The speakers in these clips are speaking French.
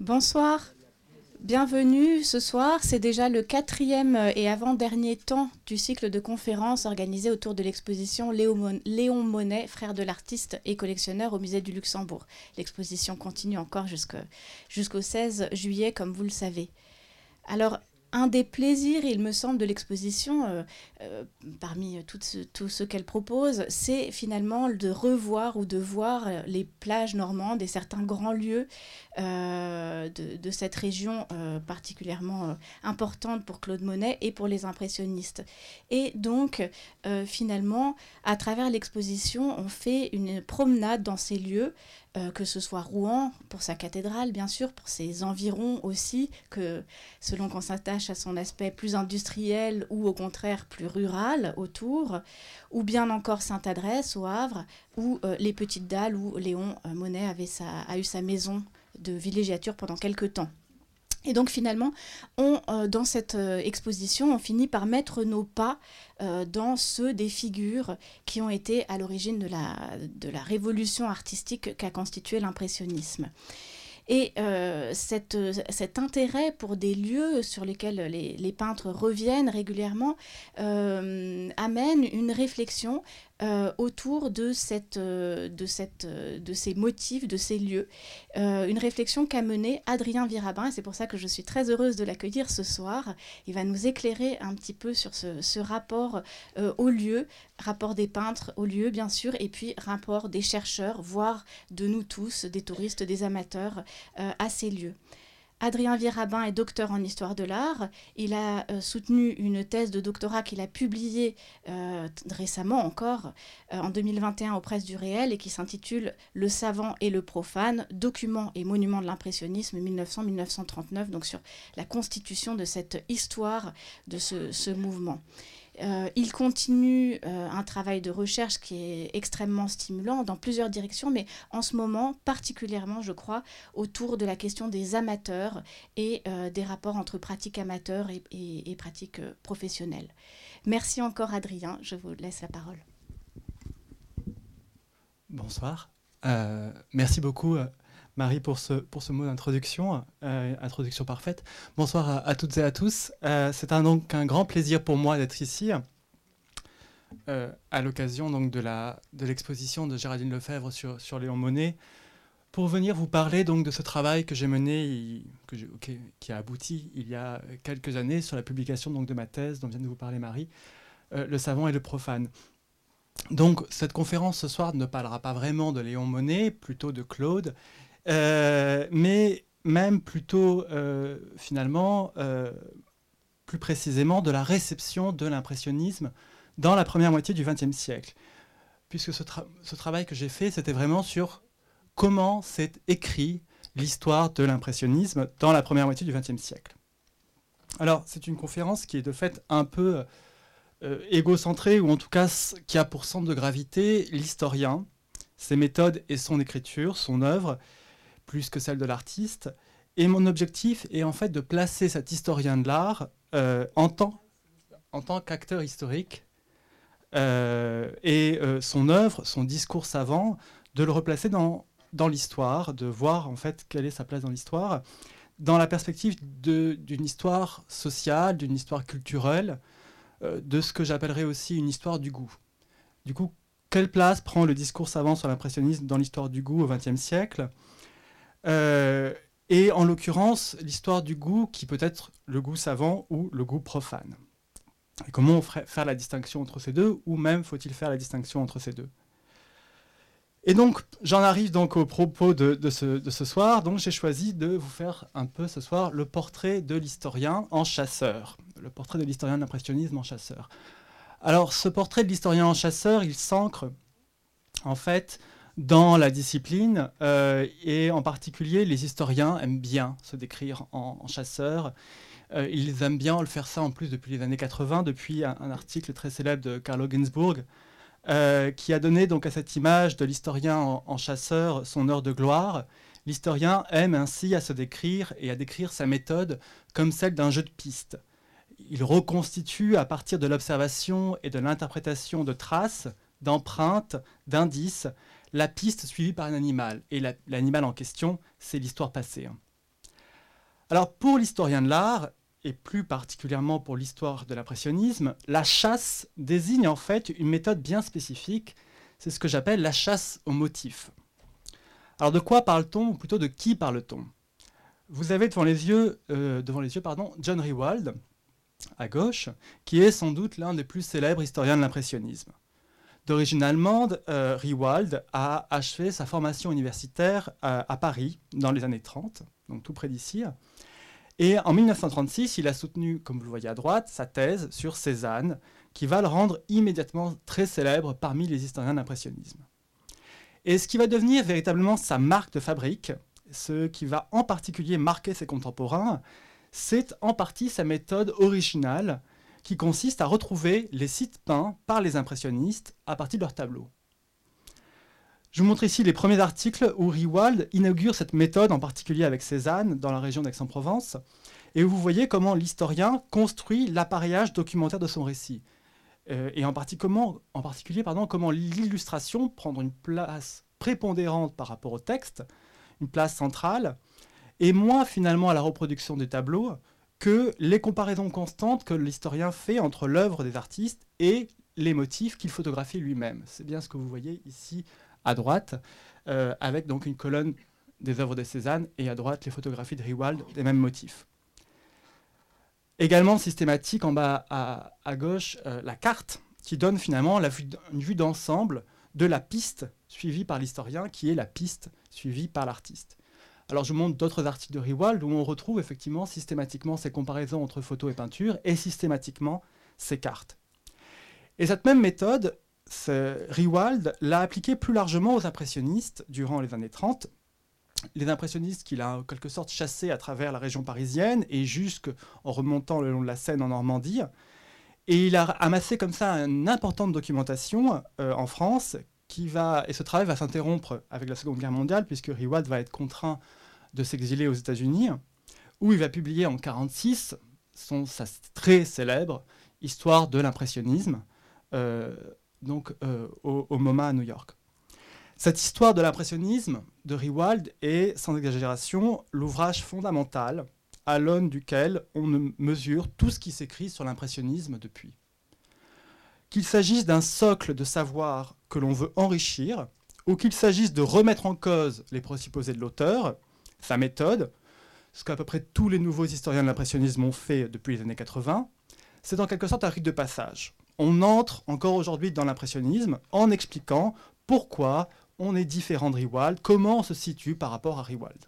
Bonsoir, bienvenue ce soir. C'est déjà le quatrième et avant-dernier temps du cycle de conférences organisé autour de l'exposition Léon Monet, frère de l'artiste et collectionneur au musée du Luxembourg. L'exposition continue encore jusqu'au 16 juillet, comme vous le savez. Alors, un des plaisirs, il me semble, de l'exposition, euh, euh, parmi tout ce, qu'elle propose, c'est finalement de revoir ou de voir euh, les plages normandes et certains grands lieux de, cette région particulièrement importante pour Claude Monet et pour les impressionnistes. Et donc, finalement, à travers l'exposition, on fait une promenade dans ces lieux euh, que ce soit Rouen pour sa cathédrale, bien sûr, pour ses environs aussi, que selon qu'on s'attache à son aspect plus industriel ou au contraire plus rural autour, ou bien encore Sainte-Adresse au Havre, ou euh, les Petites Dalles où Léon euh, Monet avait a eu sa maison de villégiature pendant quelques temps. Et donc finalement, on, euh, dans cette euh, exposition, on finit par mettre nos pas euh, dans ceux des figures qui ont été à l'origine de la, de la révolution artistique qu'a constitué l'impressionnisme. Et cette, cet intérêt pour des lieux sur lesquels les, les peintres reviennent régulièrement amène une réflexion euh, autour de, cette, euh, de, cette, euh, de ces motifs, de ces lieux. une réflexion qu'a menée Adrien Virabin, et c'est pour ça que je suis très heureuse de l'accueillir ce soir. Il va nous éclairer un petit peu sur ce, ce rapport au lieu, rapport des peintres au lieu, bien sûr, et puis rapport des chercheurs, voire de nous tous, des touristes, des amateurs, à ces lieux. Adrien Virabin est docteur en histoire de l'art. Il a euh, soutenu une thèse de doctorat qu'il a publiée euh, récemment encore, euh, en 2021 aux presses du réel, et qui s'intitule Le savant et le profane, documents et monuments de l'impressionnisme 1900-1939, donc sur la constitution de cette histoire de ce mouvement. Euh, il continue euh, un travail de recherche qui est extrêmement stimulant dans plusieurs directions, mais en ce moment particulièrement, je crois, autour de la question des amateurs et euh, des rapports entre pratiques amateurs et, et pratiques professionnelles. Merci encore Adrien, je vous laisse la parole. Bonsoir. merci beaucoup Marie, pour ce, pour ce mot d'introduction, euh, introduction parfaite. Bonsoir à, toutes et à tous. Euh, c'est un, donc un grand plaisir pour moi d'être ici, euh, à l'occasion de, l'exposition de Géraldine Lefebvre sur, Léon Monnet, pour venir vous parler donc de ce travail que j'ai mené, qui a abouti il y a quelques années sur la publication donc de ma thèse dont vient de vous parler Marie, Le savant et le profane. Donc cette conférence ce soir ne parlera pas vraiment de Léon Monnet, plutôt de Claude, euh, mais même plutôt euh, finalement, euh, plus précisément, de la réception de l'impressionnisme dans la première moitié du XXe siècle. Puisque ce, travail que j'ai fait, c'était vraiment sur comment s'est écrit l'histoire de l'impressionnisme dans la première moitié du XXe siècle. Alors, c'est une conférence qui est de fait un peu égocentrée, ou en tout cas qui a pour centre de gravité l'historien, ses méthodes et son écriture, son œuvre, plus que celle de l'artiste. Et mon objectif est en fait de placer cet historien de l'art euh, en tant, qu'acteur historique euh, et euh, son œuvre, son discours savant, de le replacer dans, dans l'histoire, de voir en fait quelle est sa place dans l'histoire, dans la perspective d'une histoire sociale, d'une histoire culturelle, de ce que j'appellerais aussi une histoire du goût. Du coup, quelle place prend le discours savant sur l'impressionnisme dans l'histoire du goût au XXe siècle? Euh, et en l'occurrence, l'histoire du goût qui peut être le goût savant ou le goût profane. Comment faire la distinction entre ces deux, ou même faut-il faire la distinction entre ces deux? Et donc, j'en arrive donc au propos de, ce, de ce, soir. Donc, j'ai choisi de vous faire un peu ce soir le portrait de l'historien en chasseur. Le portrait de l'historien de l'impressionnisme en chasseur. Alors, ce portrait de l'historien en chasseur, il s'ancre en fait dans la discipline, euh, et en particulier les historiens aiment bien se décrire en, chasseurs. Euh, ils aiment bien le faire ça en plus depuis les années 80, depuis un, article très célèbre de Carlo Ginzburg, euh, qui a donné donc à cette image de l'historien en, chasseur son heure de gloire. L'historien aime ainsi à se décrire et à décrire sa méthode comme celle d'un jeu de piste. Il reconstitue à partir de l'observation et de l'interprétation de traces, d'empreintes, d'indices, la piste suivie par un animal. Et l'animal en question, c'est l'histoire passée. Hein. Alors pour l'historien de l'art, et plus particulièrement pour l'histoire de l'impressionnisme, la chasse désigne en fait une méthode bien spécifique, c'est ce que j'appelle la chasse au motif. Alors de quoi parle-t-on, ou plutôt de qui parle-t-on? Vous avez devant les yeux, euh, John Rewald, à gauche, qui est sans doute l'un des plus célèbres historiens de l'impressionnisme. D'origine allemande, euh, Rewald a achevé sa formation universitaire à, à Paris dans les années 30, donc tout près d'ici. Et en 1936, il a soutenu, comme vous le voyez à droite, sa thèse sur Cézanne, qui va le rendre immédiatement très célèbre parmi les historiens d'impressionnisme. Et ce qui va devenir véritablement sa marque de fabrique, ce qui va en particulier marquer ses contemporains, c'est en partie sa méthode originale qui consiste à retrouver les sites peints par les impressionnistes à partir de leurs tableaux. Je vous montre ici les premiers articles où Riwald inaugure cette méthode, en particulier avec Cézanne, dans la région d'Aix-en-Provence, et où vous voyez comment l'historien construit l'appareillage documentaire de son récit. Euh, et en, particulier comment l'illustration prend une place prépondérante par rapport au texte, une place centrale, et moins finalement à la reproduction des tableaux que les comparaisons constantes que l'historien fait entre l'œuvre des artistes et les motifs qu'il photographie lui-même. C'est bien ce que vous voyez ici à droite, euh, avec donc une colonne des œuvres de Cézanne et à droite les photographies de Riwald des mêmes motifs. Également systématique en bas à, gauche, euh, la carte qui donne finalement une vue d'ensemble de la piste suivie par l'historien, qui est la piste suivie par l'artiste. Alors je montre d'autres articles de Riwald où on retrouve effectivement systématiquement ces comparaisons entre photos et peinture et systématiquement ces cartes. Et cette même méthode, Riwald l'a appliqué plus largement aux impressionnistes durant les années 30. Les impressionnistes qu'il a en quelque sorte chassés à travers la région parisienne et jusqu'en remontant le long de la Seine en Normandie. Et il a amassé comme ça une importante documentation euh, en France qui va, et ce travail va s'interrompre avec la Seconde Guerre mondiale puisque Riwald va être contraint de s'exiler aux États-Unis, où il va publier en 1946 son, sa très célèbre Histoire de l'impressionnisme, euh, donc euh, au, MoMA à New York. Cette histoire de l'impressionnisme de Riwald est, sans exagération, l'ouvrage fondamental à l'aune duquel on mesure tout ce qui s'écrit sur l'impressionnisme depuis. Qu'il s'agisse d'un socle de savoir que l'on veut enrichir, ou qu'il s'agisse de remettre en cause les présupposés de l'auteur, sa méthode, ce qu'à peu près tous les nouveaux historiens de l'impressionnisme ont fait depuis les années 80, c'est en quelque sorte un rite de passage on entre encore aujourd'hui dans l'impressionnisme en expliquant pourquoi on est différent de Riwald, comment on se situe par rapport à Riwald.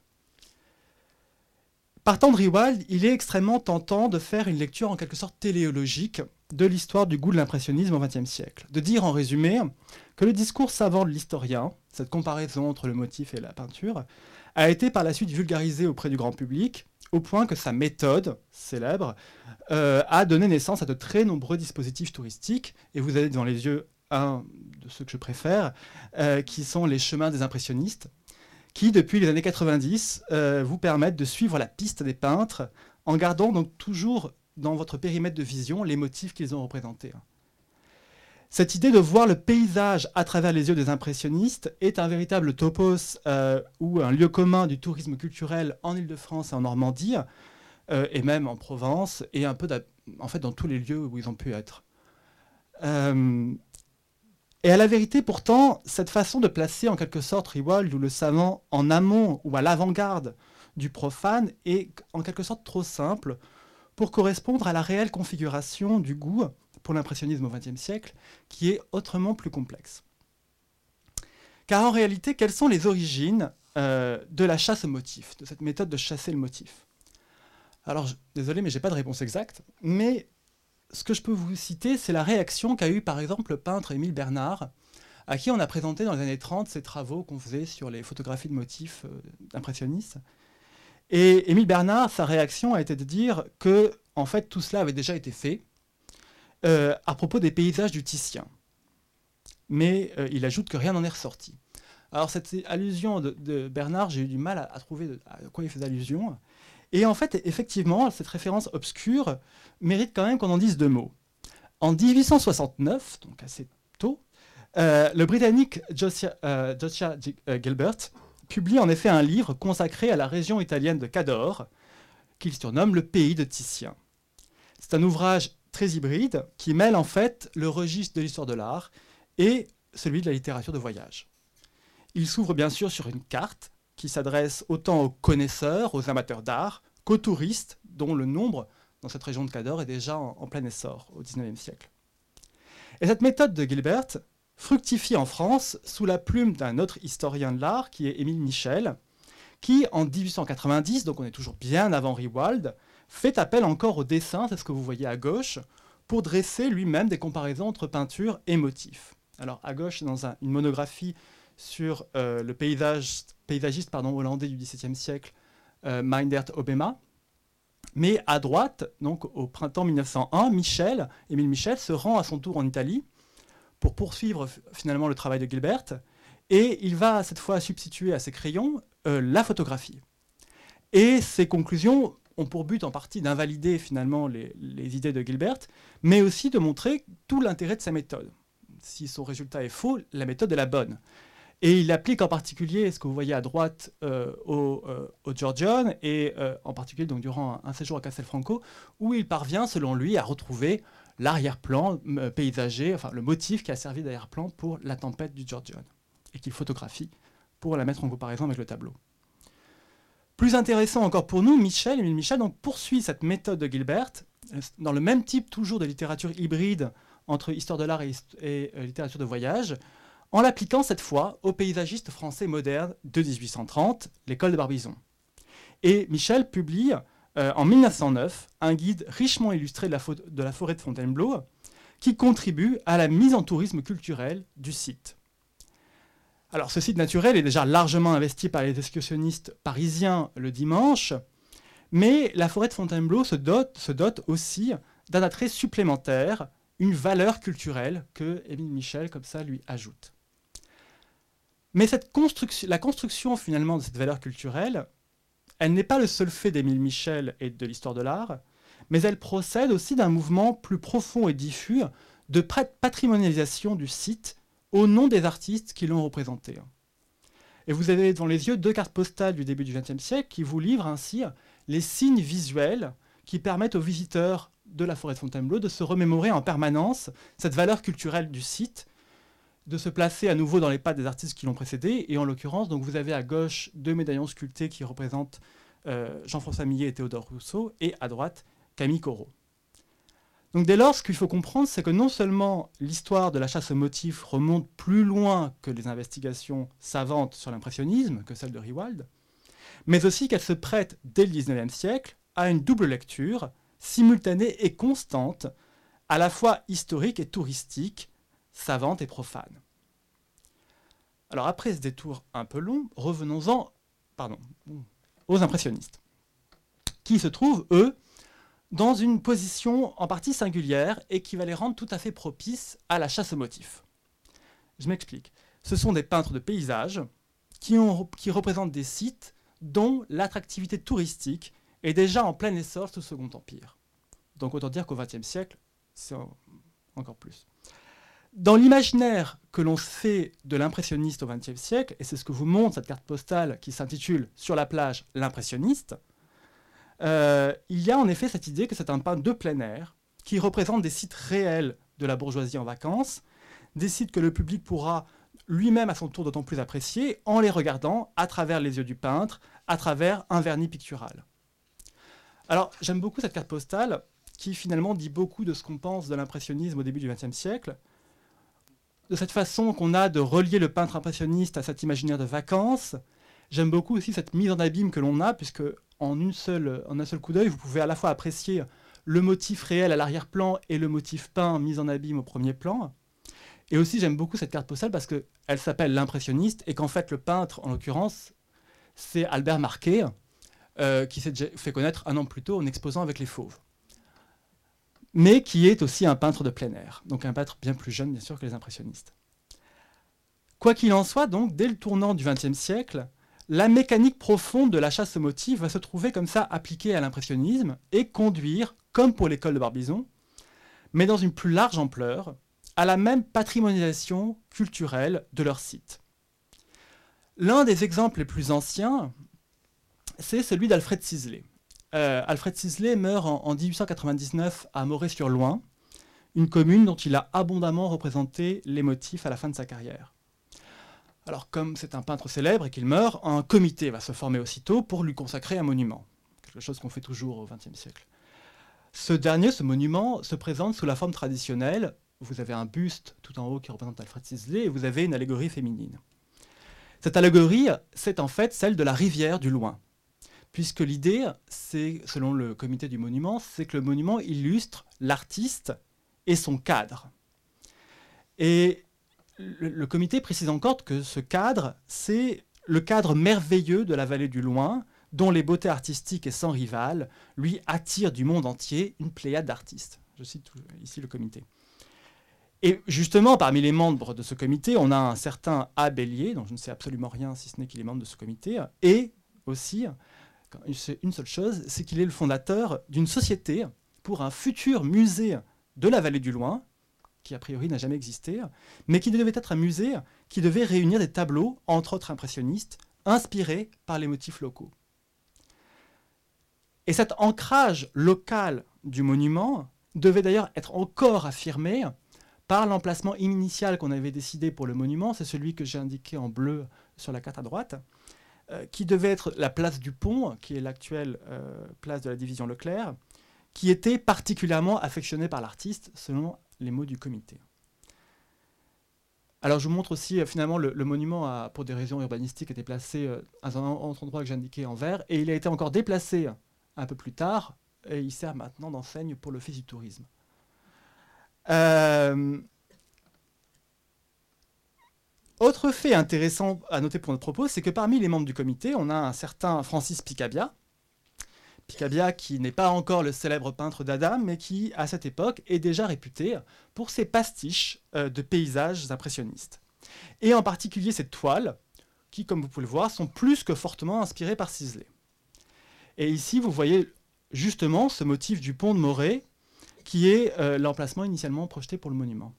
Partant de Riwald, il est extrêmement tentant de faire une lecture en quelque sorte téléologique de l'histoire du goût de l'impressionnisme au XXe siècle. De dire en résumé que le discours savant de l'historien, cette comparaison entre le motif et la peinture, a été par la suite vulgarisé auprès du grand public au point que sa méthode célèbre euh, a donné naissance à de très nombreux dispositifs touristiques. Et vous avez dans les yeux un de ceux que je préfère, euh, qui sont les chemins des impressionnistes, qui depuis les années 90 euh, vous permettent de suivre la piste des peintres en gardant donc toujours dans votre périmètre de vision les motifs qu'ils ont représentés. Cette idée de voir le paysage à travers les yeux des impressionnistes est un véritable topos euh, ou un lieu commun du tourisme culturel en Ile-de-France et en Normandie, euh, et même en Provence, et un peu en fait dans tous les lieux où ils ont pu être. Euh, et à la vérité, pourtant, cette façon de placer en quelque sorte Riwald ou le savant en amont ou à l'avant-garde du profane est en quelque sorte trop simple pour correspondre à la réelle configuration du goût pour l'impressionnisme au XXe siècle, qui est autrement plus complexe. Car en réalité, quelles sont les origines euh, de la chasse au motif, de cette méthode de chasser le motif? Alors, désolé, mais je n'ai pas de réponse exacte, mais ce que je peux vous citer, c'est la réaction qu'a eu par exemple le peintre Émile Bernard, à qui on a présenté dans les années 30 ces travaux qu'on faisait sur les photographies de motifs euh, impressionnistes. Et Émile Bernard, sa réaction a été de dire que, en fait, tout cela avait déjà été fait, euh, à propos des paysages du Titien. Mais euh, il ajoute que rien n'en est ressorti. Alors cette allusion de, Bernard, j'ai eu du mal à, trouver à quoi il faisait allusion. Et en fait, effectivement, cette référence obscure mérite quand même qu'on en dise deux mots. En 1869, donc assez tôt, euh, le Britannique Josiah, Gilbert publie en effet un livre consacré à la région italienne de Cadore, qu'il surnomme le pays de Titien. C'est un ouvrage très hybride qui mêle en fait le registre de l'histoire de l'art et celui de la littérature de voyage. Il s'ouvre bien sûr sur une carte qui s'adresse autant aux connaisseurs, aux amateurs d'art, qu'aux touristes, dont le nombre dans cette région de Cador est déjà en, plein essor au XIXe siècle. Et cette méthode de Gilbert fructifie en France sous la plume d'un autre historien de l'art qui est Émile Michel, qui en 1890, donc on est toujours bien avant Riewald, fait appel encore au dessin, c'est ce que vous voyez à gauche, pour dresser lui-même des comparaisons entre peinture et motifs. Alors à gauche, dans une monographie sur euh, le paysage, paysagiste hollandais du XVIIe siècle, euh, Meindert Obema. Mais à droite, donc au printemps 1901, Michel, Émile Michel, se rend à son tour en Italie pour poursuivre finalement le travail de Gilbert, et il va cette fois substituer à ses crayons euh, la photographie. Et ses conclusions ont pour but en partie d'invalider finalement les, idées de Gilbert, mais aussi de montrer tout l'intérêt de sa méthode. Si son résultat est faux, la méthode est la bonne. Et il applique en particulier ce que vous voyez à droite euh, au, euh, Georgian, et euh, en particulier donc, durant un, séjour à Castelfranco, où il parvient, selon lui, à retrouver l'arrière-plan paysager, enfin le motif qui a servi d'arrière-plan pour la tempête du Georgian, et qu'il photographie pour la mettre en comparaison avec le tableau. Plus intéressant encore pour nous, Michel, Emile Michel donc, poursuit cette méthode de Gilbert, dans le même type toujours de littérature hybride entre histoire de l'art et littérature de voyage, en l'appliquant cette fois au paysagiste français moderne de 1830, l'école de Barbizon. Et Michel publie euh, en 1909 un guide richement illustré de la, forêt de Fontainebleau qui contribue à la mise en tourisme culturel du site. Alors ce site naturel est déjà largement investi par les excursionnistes parisiens le dimanche, mais la forêt de Fontainebleau se dote, aussi d'un attrait supplémentaire, une valeur culturelle que Émile Michel comme ça lui ajoute. Mais la construction finalement de cette valeur culturelle, elle n'est pas le seul fait d'Émile Michel et de l'histoire de l'art, mais elle procède aussi d'un mouvement plus profond et diffus de patrimonialisation du site au nom des artistes qui l'ont représenté. Et vous avez devant les yeux deux cartes postales du début du XXe siècle qui vous livrent ainsi les signes visuels qui permettent aux visiteurs de la forêt de Fontainebleau de se remémorer en permanence cette valeur culturelle du site de se placer à nouveau dans les pas des artistes qui l'ont précédé. Et en l'occurrence, donc vous avez à gauche deux médaillons sculptés qui représentent euh, Jean-François Millet et Théodore Rousseau, et à droite Camille Corot. Donc dès lors, ce qu'il faut comprendre, c'est que non seulement l'histoire de la chasse aux motifs remonte plus loin que les investigations savantes sur l'impressionnisme, que celle de Riewald, mais aussi qu'elle se prête dès le XIXe siècle à une double lecture, simultanée et constante, à la fois historique et touristique, savante et profane. Alors après ce détour un peu long, revenons-en aux impressionnistes, qui se trouvent, eux, dans une position en partie singulière et qui va les rendre tout à fait propices à la chasse aux motifs. Je m'explique. Ce sont des peintres de paysages qui, ont, qui représentent des sites dont l'attractivité touristique est déjà en plein essor sous le Second Empire. Donc autant dire qu'au XXe siècle, c'est encore plus. Dans l'imaginaire que l'on fait de l'impressionniste au XXe siècle, et c'est ce que vous montre cette carte postale qui s'intitule Sur la plage, l'impressionniste, euh, il y a en effet cette idée que c'est un peintre de plein air qui représente des sites réels de la bourgeoisie en vacances, des sites que le public pourra lui-même à son tour d'autant plus apprécier en les regardant à travers les yeux du peintre, à travers un vernis pictural. Alors j'aime beaucoup cette carte postale qui finalement dit beaucoup de ce qu'on pense de l'impressionnisme au début du XXe siècle, de cette façon qu'on a de relier le peintre impressionniste à cet imaginaire de vacances. J'aime beaucoup aussi cette mise en abîme que l'on a, puisque en, un seul coup d'œil, vous pouvez à la fois apprécier le motif réel à l'arrière-plan et le motif peint mis en abîme au premier plan. Et aussi, j'aime beaucoup cette carte postale parce qu'elle s'appelle l'impressionniste et qu'en fait, le peintre, en l'occurrence, c'est Albert Marquet, euh, qui s'est fait connaître un an plus tôt en exposant avec les fauves mais qui est aussi un peintre de plein air, donc un peintre bien plus jeune bien sûr que les impressionnistes. Quoi qu'il en soit, donc, dès le tournant du XXe siècle, la mécanique profonde de la chasse au motif va se trouver comme ça appliquée à l'impressionnisme et conduire, comme pour l'école de Barbizon, mais dans une plus large ampleur, à la même patrimonialisation culturelle de leur site. L'un des exemples les plus anciens, c'est celui d'Alfred Sisley. Euh, Alfred Sisley meurt en, 1899 à Moret-sur-Loing, une commune dont il a abondamment représenté les motifs à la fin de sa carrière. Alors comme c'est un peintre célèbre et qu'il meurt, un comité va se former aussitôt pour lui consacrer un monument, quelque chose qu'on fait toujours au XXe siècle. Ce dernier, ce monument, se présente sous la forme traditionnelle. Vous avez un buste tout en haut qui représente Alfred Sisley et vous avez une allégorie féminine. Cette allégorie, c'est en fait celle de la rivière du loin puisque l'idée, c'est, selon le comité du monument, c'est que le monument illustre l'artiste et son cadre. Et le, comité précise encore que ce cadre, c'est le cadre merveilleux de la vallée du Loin, dont les beautés artistiques et sans rival lui attirent du monde entier une pléiade d'artistes. Je cite ici le comité. Et justement, parmi les membres de ce comité, on a un certain A. Dont je ne sais absolument rien si ce n'est qu'il est membre de ce comité, et aussi une seule chose, c'est qu'il est le fondateur d'une société pour un futur musée de la vallée du Loing, qui a priori n'a jamais existé, mais qui devait être un musée qui devait réunir des tableaux, entre autres impressionnistes, inspirés par les motifs locaux. Et cet ancrage local du monument devait d'ailleurs être encore affirmé par l'emplacement initial qu'on avait décidé pour le monument, c'est celui que j'ai indiqué en bleu sur la carte à droite, euh, qui devait être la place du pont, qui est l'actuelle euh, place de la division Leclerc, qui était particulièrement affectionnée par l'artiste, selon les mots du comité. Alors je vous montre aussi, euh, finalement, le, monument, a, pour des raisons urbanistiques, été placé à un endroit que j'ai indiqué en vert, et il a été encore déplacé un peu plus tard, et il sert maintenant d'enseigne pour l'Office du tourisme. Autre fait intéressant à noter pour notre propos, c'est que parmi les membres du comité, on a un certain Francis Picabia. Picabia qui n'est pas encore le célèbre peintre d'Adam, mais qui, à cette époque, est déjà réputé pour ses pastiches euh, de paysages impressionnistes. Et en particulier ces toiles, qui, comme vous pouvez le voir, sont plus que fortement inspirées par Sisley. Et ici, vous voyez justement ce motif du pont de Moret, qui est euh, l'emplacement initialement projeté pour le monument.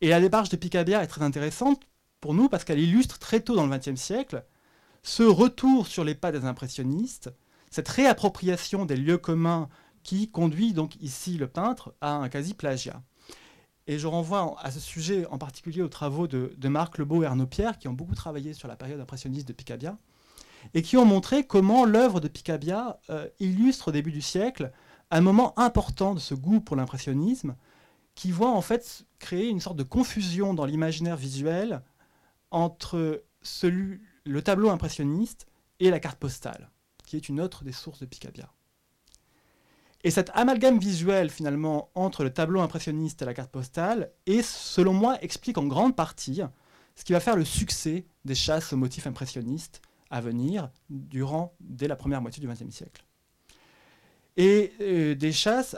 Et la démarche de Picabia est très intéressante pour nous parce qu'elle illustre très tôt dans le XXe siècle ce retour sur les pas des impressionnistes, cette réappropriation des lieux communs qui conduit donc ici le peintre à un quasi-plagiat. Et je renvoie à ce sujet en particulier aux travaux de, Marc Lebeau et Arnaud Pierre, qui ont beaucoup travaillé sur la période impressionniste de Picabia, et qui ont montré comment l'œuvre de Picabia euh, illustre au début du siècle un moment important de ce goût pour l'impressionnisme, qui voit en fait créer une sorte de confusion dans l'imaginaire visuel entre le tableau impressionniste et la carte postale, qui est une autre des sources de Picabia. Et cet amalgame visuel finalement entre le tableau impressionniste et la carte postale est, selon moi, explique en grande partie ce qui va faire le succès des chasses aux motifs impressionnistes à venir durant, dès la première moitié du XXe siècle. Et euh, des chasses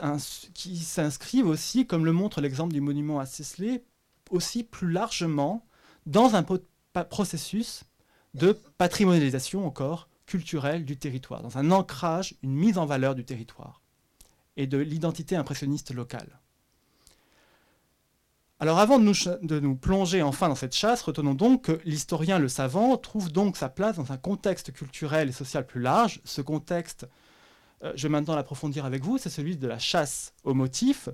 qui s'inscrivent aussi, comme le montre l'exemple du monument à Sisley, aussi plus largement dans un processus de patrimonialisation encore culturelle du territoire, dans un ancrage, une mise en valeur du territoire et de l'identité impressionniste locale. Alors avant de nous, plonger enfin dans cette chasse, retenons donc que l'historien le savant trouve donc sa place dans un contexte culturel et social plus large. Ce contexte, euh, je vais maintenant l'approfondir avec vous, c'est celui de la chasse aux motifs,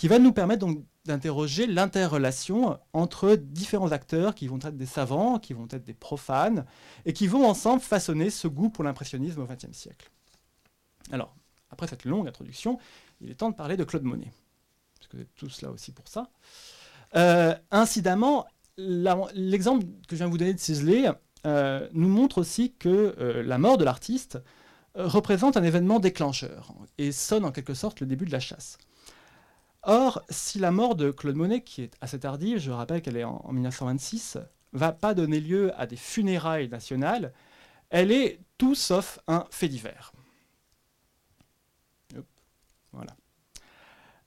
qui va nous permettre donc d'interroger l'interrelation entre différents acteurs qui vont être des savants, qui vont être des profanes, et qui vont ensemble façonner ce goût pour l'impressionnisme au XXe siècle. Alors, après cette longue introduction, il est temps de parler de Claude Monet, parce que vous êtes tous là aussi pour ça. Euh, incidemment, l'exemple que je viens de vous donner de Sisley euh, nous montre aussi que euh, la mort de l'artiste représente un événement déclencheur et sonne en quelque sorte le début de la chasse. Or, si la mort de Claude Monet, qui est assez tardive, je rappelle qu'elle est en, 1926, va pas donner lieu à des funérailles nationales, elle est tout sauf un fait divers. Voilà.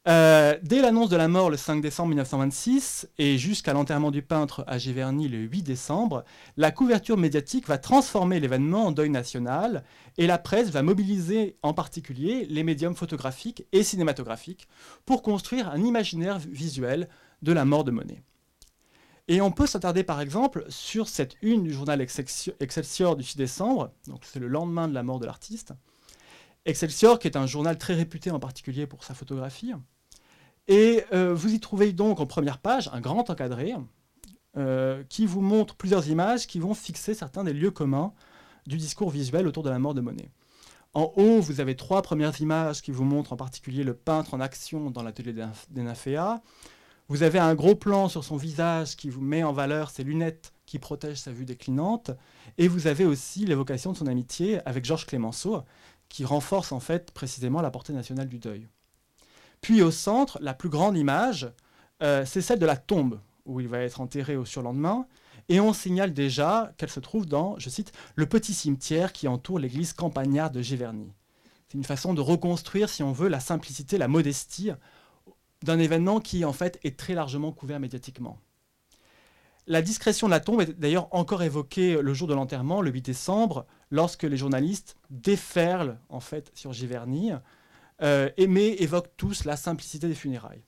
Euh, dès l'annonce de la mort le 5 décembre 1926 et jusqu'à l'enterrement du peintre à Giverny le 8 décembre, la couverture médiatique va transformer l'événement en deuil national et la presse va mobiliser en particulier les médiums photographiques et cinématographiques pour construire un imaginaire visuel de la mort de Monet. Et on peut s'attarder par exemple sur cette une du journal Excelsior du 6 décembre, donc c'est le lendemain de la mort de l'artiste, Excelsior, qui est un journal très réputé en particulier pour sa photographie. Et euh, vous y trouvez donc en première page un grand encadré euh, qui vous montre plusieurs images qui vont fixer certains des lieux communs du discours visuel autour de la mort de Monet. En haut, vous avez trois premières images qui vous montrent en particulier le peintre en action dans l'atelier des Naféas. Vous avez un gros plan sur son visage qui vous met en valeur ses lunettes qui protègent sa vue déclinante. Et vous avez aussi l'évocation de son amitié avec Georges Clémenceau, qui renforce en fait précisément la portée nationale du deuil. Puis au centre, la plus grande image, euh, c'est celle de la tombe où il va être enterré au surlendemain. Et on signale déjà qu'elle se trouve dans, je cite, le petit cimetière qui entoure l'église campagnarde de Giverny. C'est une façon de reconstruire, si on veut, la simplicité, la modestie d'un événement qui, en fait, est très largement couvert médiatiquement. La discrétion de la tombe est d'ailleurs encore évoquée le jour de l'enterrement, le 8 décembre, lorsque les journalistes déferlent en fait sur Giverny, euh, mais évoquent tous la simplicité des funérailles.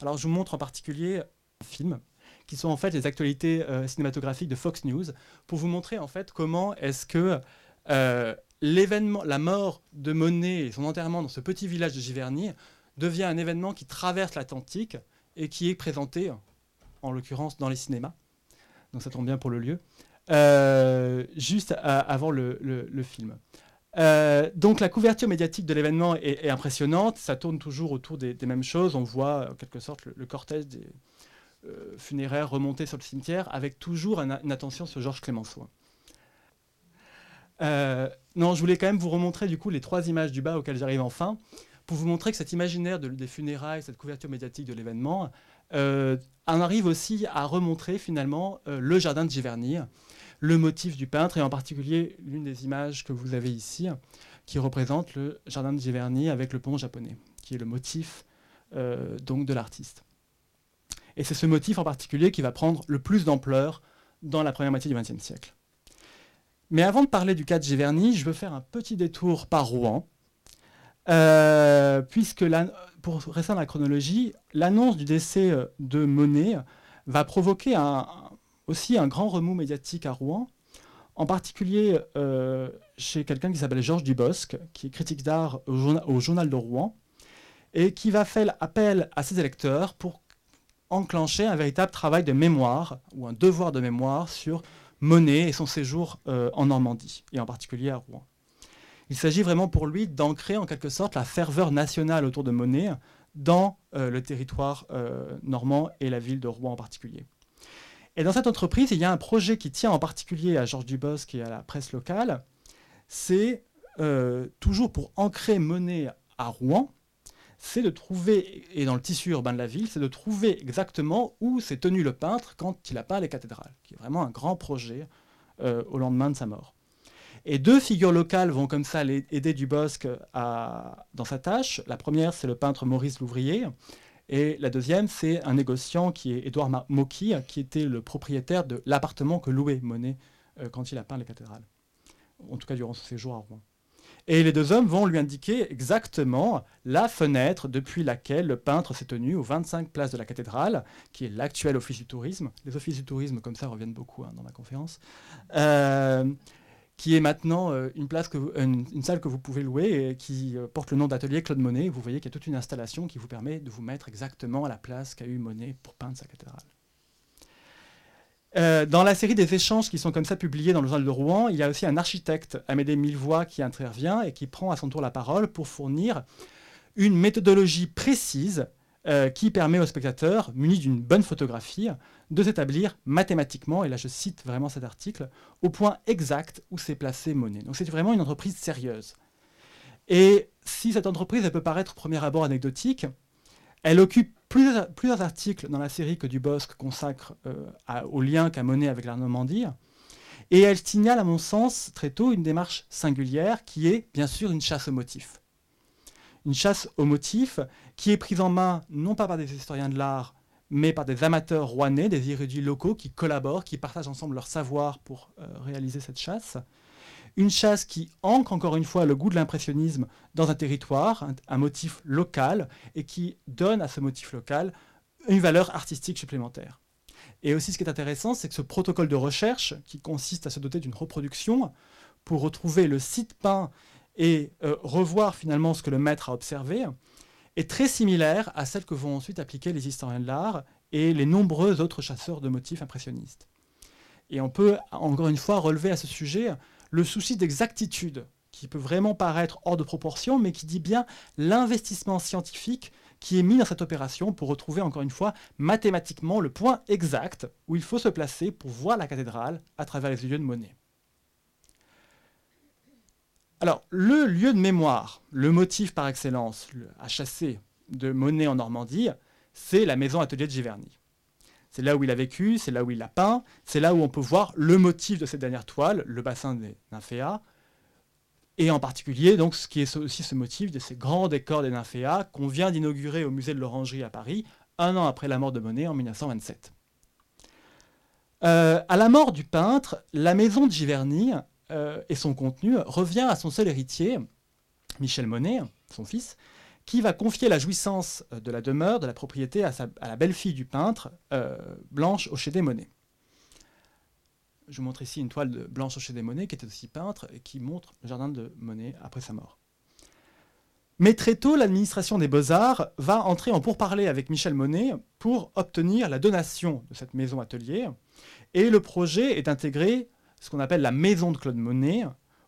Alors je vous montre en particulier un film qui sont en fait les actualités euh, cinématographiques de Fox News pour vous montrer en fait comment est-ce que euh, l'événement, la mort de Monet et son enterrement dans ce petit village de Giverny devient un événement qui traverse l'Atlantique et qui est présenté, en l'occurrence, dans les cinémas. Donc ça tombe bien pour le lieu. Euh, juste avant le, film. Euh, donc la couverture médiatique de l'événement est, impressionnante. Ça tourne toujours autour des, mêmes choses. On voit en quelque sorte le, cortège des euh, funéraires remonter sur le cimetière avec toujours une attention sur Georges Clémenceau. non, je voulais quand même vous remontrer du coup les trois images du bas auxquelles j'arrive enfin pour vous montrer que cet imaginaire des funérailles, cette couverture médiatique de l'événement, euh, en arrive aussi à remontrer finalement euh, le jardin de Giverny, le motif du peintre, et en particulier l'une des images que vous avez ici, qui représente le jardin de Giverny avec le pont japonais, qui est le motif euh, donc de l'artiste. Et c'est ce motif en particulier qui va prendre le plus d'ampleur dans la première moitié du XXe siècle. Mais avant de parler du cas de Giverny, je veux faire un petit détour par Rouen, euh, puisque pour rester dans la chronologie, l'annonce du décès euh, de Monet va provoquer aussi un grand remous médiatique à Rouen, en particulier euh, chez quelqu'un qui s'appelle Georges Dubosc, qui est critique d'art au, journal, de Rouen, et qui va faire appel à ses électeurs pour enclencher un véritable travail de mémoire, ou un devoir de mémoire sur Monet et son séjour en Normandie, et en particulier à Rouen. Il s'agit vraiment pour lui d'ancrer en quelque sorte la ferveur nationale autour de Monet dans euh, le territoire euh, normand et la ville de Rouen en particulier. Et dans cette entreprise, il y a un projet qui tient en particulier à Georges Dubosc et à la presse locale. C'est euh, toujours pour ancrer Monet à Rouen, c'est de trouver, et dans le tissu urbain de la ville, c'est de trouver exactement où s'est tenu le peintre quand il a peint les cathédrales, qui est vraiment un grand projet au lendemain de sa mort. Et deux figures locales vont comme ça aider Dubosc à, dans sa tâche. La première, c'est le peintre Maurice Louvrier. Et la deuxième, c'est un négociant qui est Édouard Mocky, qui était le propriétaire de l'appartement que louait Monet euh, quand il a peint les cathédrales. En tout cas, durant son séjour à Rouen. Et les deux hommes vont lui indiquer exactement la fenêtre depuis laquelle le peintre s'est tenu aux 25 places de la cathédrale, qui est l'actuel office du tourisme. Les offices du tourisme, comme ça, reviennent beaucoup hein, dans ma conférence. Euh, qui est maintenant euh, une, salle que vous pouvez louer et qui euh, porte le nom d'atelier Claude Monet. Vous voyez qu'il y a toute une installation qui vous permet de vous mettre exactement à la place qu'a eu Monet pour peindre sa cathédrale. Euh, dans la série des échanges qui sont comme ça publiés dans le journal de Rouen, il y a aussi un architecte, Amédée Millevoix, qui intervient et qui prend à son tour la parole pour fournir une méthodologie précise qui permet aux spectateurs, munis d'une bonne photographie, de s'établir mathématiquement, et là je cite vraiment cet article, au point exact où s'est placé Monet. Donc c'est vraiment une entreprise sérieuse. Et si cette entreprise peut paraître au premier abord anecdotique, elle occupe plusieurs, plusieurs articles dans la série que Dubosc consacre euh, au lien qu'a Monet avec la Normandie. Et elle signale, à mon sens, très tôt, une démarche singulière qui est bien sûr une chasse au motif. Une chasse au motif qui est prise en main non pas par des historiens de l'art, mais par des amateurs rouennais, des érudits locaux qui collaborent, qui partagent ensemble leur savoir pour euh, réaliser cette chasse. Une chasse qui ancre encore une fois le goût de l'impressionnisme dans un territoire, un, motif local, et qui donne à ce motif local une valeur artistique supplémentaire. Et aussi ce qui est intéressant, c'est que ce protocole de recherche, qui consiste à se doter d'une reproduction, pour retrouver le site peint et revoir finalement ce que le maître a observé, est très similaire à celle que vont ensuite appliquer les historiens de l'art et les nombreux autres chasseurs de motifs impressionnistes. Et on peut encore une fois relever à ce sujet le souci d'exactitude qui peut vraiment paraître hors de proportion, mais qui dit bien l'investissement scientifique qui est mis dans cette opération pour retrouver encore une fois mathématiquement le point exact où il faut se placer pour voir la cathédrale à travers les yeux de Monet. Alors, le lieu de mémoire, le motif par excellence à chasser de Monet en Normandie, c'est la maison atelier de Giverny. C'est là où il a vécu, c'est là où il a peint, c'est là où on peut voir le motif de cette dernière toile, le bassin des nymphéas, et en particulier donc ce qui est aussi ce motif de ces grands décors des nymphéas qu'on vient d'inaugurer au musée de l'Orangerie à Paris, un an après la mort de Monet en 1927. Euh, à la mort du peintre, la maison de Giverny euh, et son contenu revient à son seul héritier, Michel Monet, son fils, qui va confier la jouissance de la demeure, de la propriété à, la belle-fille du peintre, euh, Blanche Ochédé Monet. Je vous montre ici une toile de Blanche Rocher des Monet, qui était aussi peintre, et qui montre le jardin de Monet après sa mort. Mais très tôt, l'administration des Beaux-Arts va entrer en pourparlers avec Michel Monet pour obtenir la donation de cette maison atelier. Et le projet est d'intégré ce qu'on appelle la maison de Claude Monet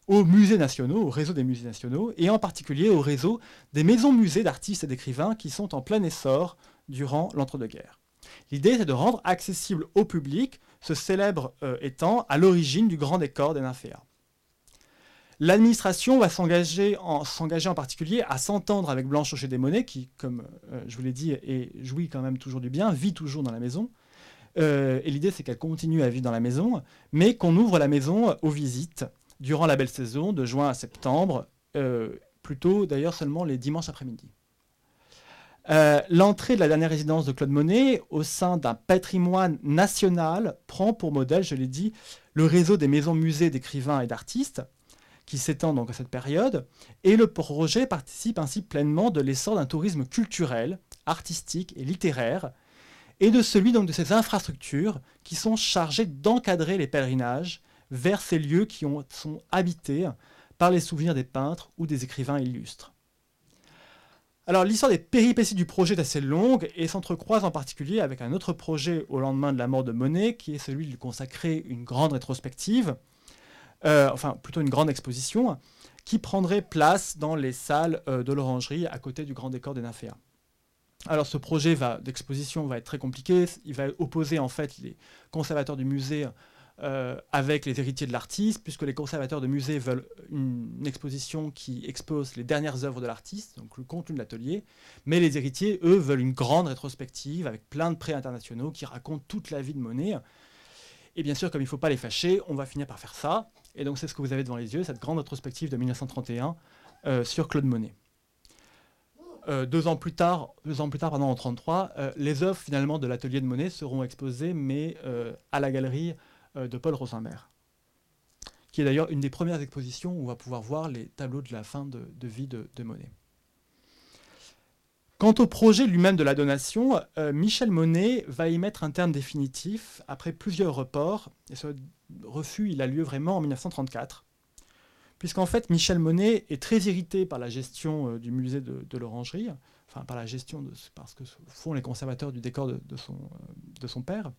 aux musées nationaux, au réseau des musées nationaux, et en particulier au réseau des maisons-musées d'artistes et d'écrivains qui sont en plein essor durant l'entre-deux-guerres. L'idée, c'est de rendre accessible au public ce célèbre euh, étant à l'origine du grand décor des nymphéas. L'administration va s'engager en, en, particulier à s'entendre avec Blanche Rocher des Monnaies, qui, comme euh, je vous l'ai dit, est, jouit quand même toujours du bien, vit toujours dans la maison. Euh, et l'idée, c'est qu'elle continue à vivre dans la maison, mais qu'on ouvre la maison aux visites durant la belle saison, de juin à septembre, plutôt d'ailleurs seulement les dimanches après-midi. Euh, l'entrée de la dernière résidence de Claude Monet au sein d'un patrimoine national prend pour modèle, je l'ai dit, le réseau des maisons-musées d'écrivains et d'artistes, qui s'étend donc à cette période, et le projet participe ainsi pleinement de l'essor d'un tourisme culturel, artistique et littéraire, et de celui donc de ces infrastructures qui sont chargées d'encadrer les pèlerinages vers ces lieux qui ont, sont habités par les souvenirs des peintres ou des écrivains illustres. Alors l'histoire des péripéties du projet est assez longue et s'entrecroise en particulier avec un autre projet au lendemain de la mort de Monet, qui est celui de consacrer une grande rétrospective, euh, enfin plutôt une grande exposition, qui prendrait place dans les salles euh, de l'orangerie à côté du grand décor des nymphéas. Alors ce projet d'exposition va être très compliqué, il va opposer en fait les conservateurs du musée euh, avec les héritiers de l'artiste, puisque les conservateurs de musées veulent une, exposition qui expose les dernières œuvres de l'artiste, donc le contenu de l'atelier, mais les héritiers, eux, veulent une grande rétrospective avec plein de prêts internationaux qui racontent toute la vie de Monet. Et bien sûr, comme il ne faut pas les fâcher, on va finir par faire ça. Et donc c'est ce que vous avez devant les yeux, cette grande rétrospective de 1931 euh, sur Claude Monet. Euh, deux ans plus tard, en 1933, les œuvres finalement de l'atelier de Monet seront exposées, mais à la galerie euh, de Paul Rosenberg, qui est d'ailleurs une des premières expositions où on va pouvoir voir les tableaux de la fin de, vie de, Monet. Quant au projet lui-même de la donation, euh, Michel Monet va y mettre un terme définitif après plusieurs reports, et ce refus il a lieu vraiment en 1934, puisqu'en fait Michel Monet est très irrité par la gestion euh, du musée de, l'Orangerie, enfin par la gestion de parce que font les conservateurs du décor de, son, de son père,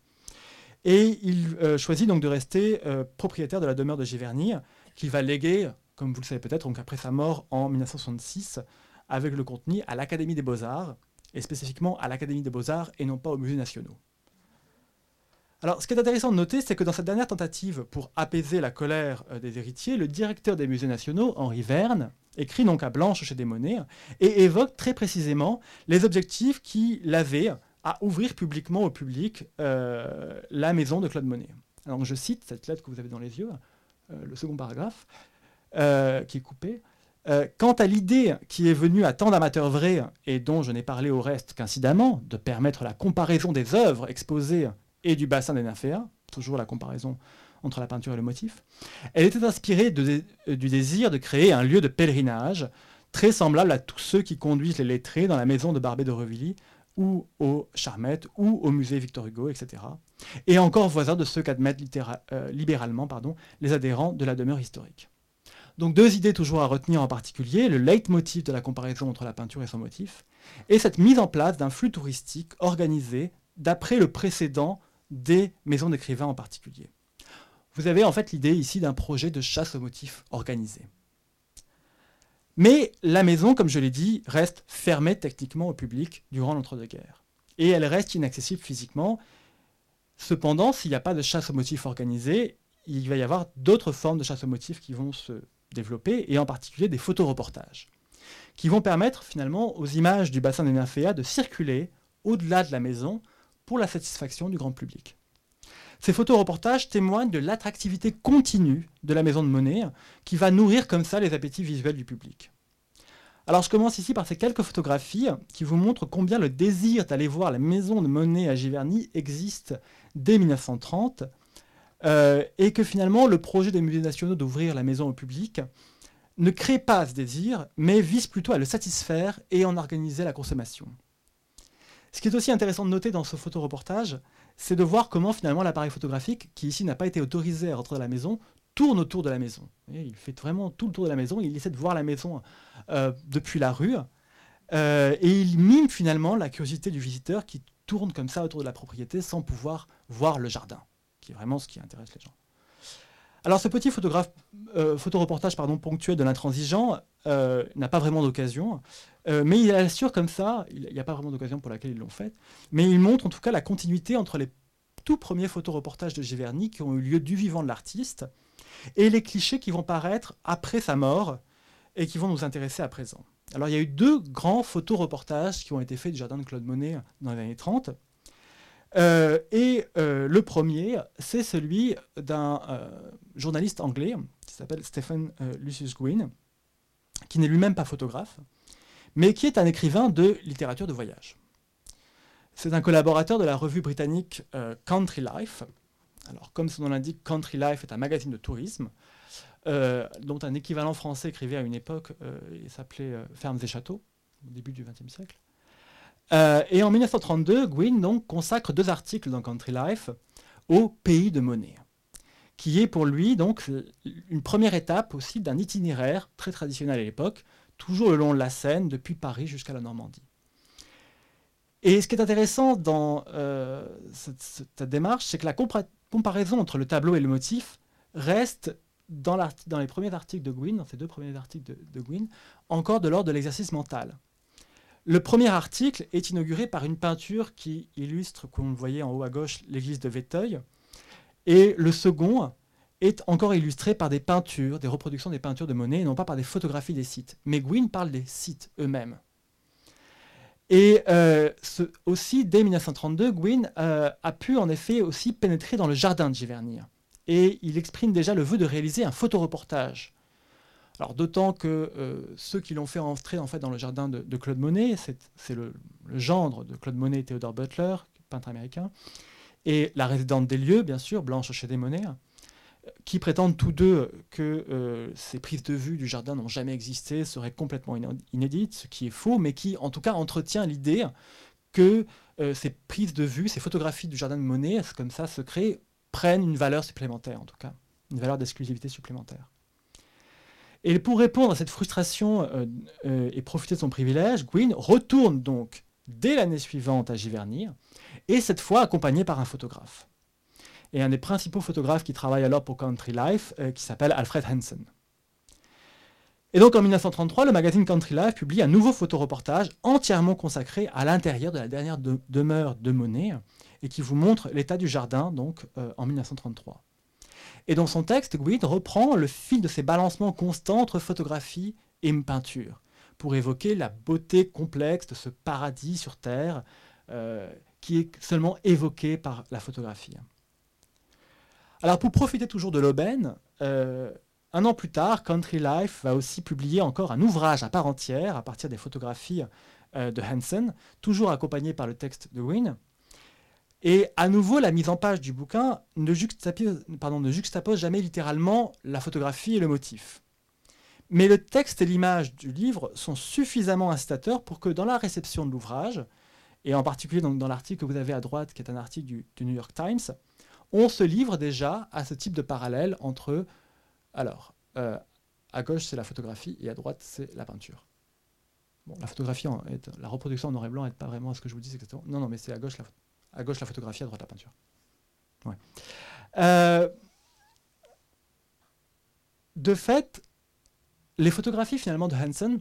et il euh, choisit donc de rester euh, propriétaire de la demeure de Giverny, qu'il va léguer, comme vous le savez peut-être, après sa mort en 1966, avec le contenu à l'Académie des Beaux-Arts, et spécifiquement à l'Académie des Beaux-Arts et non pas aux musées nationaux. Alors, ce qui est intéressant de noter, c'est que dans cette dernière tentative pour apaiser la colère euh, des héritiers, le directeur des musées nationaux, Henri Verne, écrit donc à Blanche chez Desmonnets et évoque très précisément les objectifs qu'il avait à ouvrir publiquement au public euh, la maison de Claude Monet. Alors je cite cette lettre que vous avez dans les yeux, euh, le second paragraphe, qui est coupé. quant à l'idée qui est venue à tant d'amateurs vrais, et dont je n'ai parlé au reste qu'incidemment, de permettre la comparaison des œuvres exposées et du bassin des nymphéas, toujours la comparaison entre la peinture et le motif, elle était inspirée du désir de créer un lieu de pèlerinage très semblable à tous ceux qui conduisent les lettrés dans la maison de Barbé de Revilly, ou au Charmettes, ou au musée Victor Hugo, etc. Et encore voisin de ceux qu'admettent euh, libéralement pardon, les adhérents de la demeure historique. Donc deux idées toujours à retenir en particulier, le leitmotiv de la comparaison entre la peinture et son motif, et cette mise en place d'un flux touristique organisé d'après le précédent des maisons d'écrivains en particulier. Vous avez en fait l'idée ici d'un projet de chasse au motif organisé. Mais la maison, comme je l'ai dit, reste fermée techniquement au public durant l'entre-deux-guerres. Et elle reste inaccessible physiquement. Cependant, s'il n'y a pas de chasse au motif organisée, il va y avoir d'autres formes de chasse au motif qui vont se développer, et en particulier des photoreportages, qui vont permettre finalement aux images du bassin des nymphéas de circuler au-delà de la maison pour la satisfaction du grand public. Ces photoreportages témoignent de l'attractivité continue de la maison de Monet, qui va nourrir comme ça les appétits visuels du public. Alors je commence ici par ces quelques photographies qui vous montrent combien le désir d'aller voir la maison de Monet à Giverny existe dès 1930, euh, et que finalement le projet des musées nationaux d'ouvrir la maison au public ne crée pas ce désir, mais vise plutôt à le satisfaire et en organiser la consommation. Ce qui est aussi intéressant de noter dans ce photoreportage, c'est de voir comment finalement l'appareil photographique, qui ici n'a pas été autorisé à rentrer dans la maison, tourne autour de la maison. il fait vraiment tout le tour de la maison, il essaie de voir la maison euh, depuis la rue, euh, et il mime finalement la curiosité du visiteur qui tourne comme ça autour de la propriété sans pouvoir voir le jardin, qui est vraiment ce qui intéresse les gens. Alors ce petit euh, photoreportage pardon, ponctuel de l'intransigeant n'a pas vraiment d'occasion, euh, mais il assure comme ça, il n'y a pas vraiment d'occasion pour laquelle ils l'ont fait, mais il montre en tout cas la continuité entre les tout premiers photoreportages de Giverny qui ont eu lieu du vivant de l'artiste et les clichés qui vont paraître après sa mort et qui vont nous intéresser à présent. Alors il y a eu deux grands photoreportages qui ont été faits du jardin de Claude Monet dans les années 30. Euh, et euh, le premier, c'est celui d'un journaliste anglais qui s'appelle Stephen Lucius Gwynne, qui n'est lui-même pas photographe, mais qui est un écrivain de littérature de voyage. C'est un collaborateur de la revue britannique euh, Country Life. Alors, comme son nom l'indique, Country Life est un magazine de tourisme, euh, dont un équivalent français écrivait à une époque, euh, il s'appelait Fermes et Châteaux, au début du XXe siècle. et en 1932, Gwyn donc, consacre deux articles dans Country Life au pays de Monet, qui est pour lui donc une première étape aussi d'un itinéraire très traditionnel à l'époque, toujours le long de la Seine, depuis Paris jusqu'à la Normandie. Et ce qui est intéressant dans euh, cette, démarche, c'est que la comparaison entre le tableau et le motif reste dans, les premiers articles de Gwyn, dans ces deux premiers articles de, Gwyn, encore de l'ordre de l'exercice mental. Le premier article est inauguré par une peinture qui illustre, comme vous voyez en haut à gauche, l'église de Véteuil. Et le second est encore illustré par des peintures, des reproductions des peintures de Monet, et non pas par des photographies des sites. Mais Gwyn parle des sites eux-mêmes. Et euh, aussi, dès 1932, Gwyn euh, a pu en effet aussi pénétrer dans le jardin de Giverny. Et il exprime déjà le vœu de réaliser un photoreportage. Alors d'autant que euh, ceux qui l'ont fait entrer en fait dans le jardin de, Claude Monet, c'est le, le, gendre de Claude Monet et Theodore Butler, peintre américain, et la résidente des lieux, bien sûr, Blanche chez des Monet, qui prétendent tous deux que euh, ces prises de vue du jardin n'ont jamais existé, seraient complètement inédites, ce qui est faux, mais qui en tout cas entretient l'idée que euh, ces prises de vue, ces photographies du jardin de Monet, comme ça secret, prennent une valeur supplémentaire en tout cas, une valeur d'exclusivité supplémentaire. Et pour répondre à cette frustration euh, et profiter de son privilège, Gwyn retourne donc dès l'année suivante à Giverny, et cette fois accompagné par un photographe et un des principaux photographes qui travaille alors pour Country Life, euh, qui s'appelle Alfred Hansen. Et donc en 1933, le magazine Country Life publie un nouveau photoreportage entièrement consacré à l'intérieur de la dernière demeure de Monet et qui vous montre l'état du jardin donc euh, en 1933. Et dans son texte, Guide reprend le fil de ces balancements constants entre photographie et peinture pour évoquer la beauté complexe de ce paradis sur Terre euh, qui est seulement évoqué par la photographie. Alors pour profiter toujours de l'aubaine, euh, un an plus tard, Country Life va aussi publier encore un ouvrage à part entière à partir des photographies euh, de Hansen, toujours accompagné par le texte de Wynne. Et à nouveau, la mise en page du bouquin ne juxtapose, jamais littéralement la photographie et le motif. Mais le texte et l'image du livre sont suffisamment incitateurs pour que dans la réception de l'ouvrage, et en particulier dans l'article que vous avez à droite, qui est un article du New York Times, on se livre déjà à ce type de parallèle entre alors, euh, à gauche c'est la photographie et à droite c'est la peinture. La photographie, la reproduction en noir et blanc n'est pas vraiment ce que je vous dis exactement. Non, non, mais c'est à gauche la, gauche photographie, à droite la peinture. Euh, de fait, les photographies finalement de Hansen,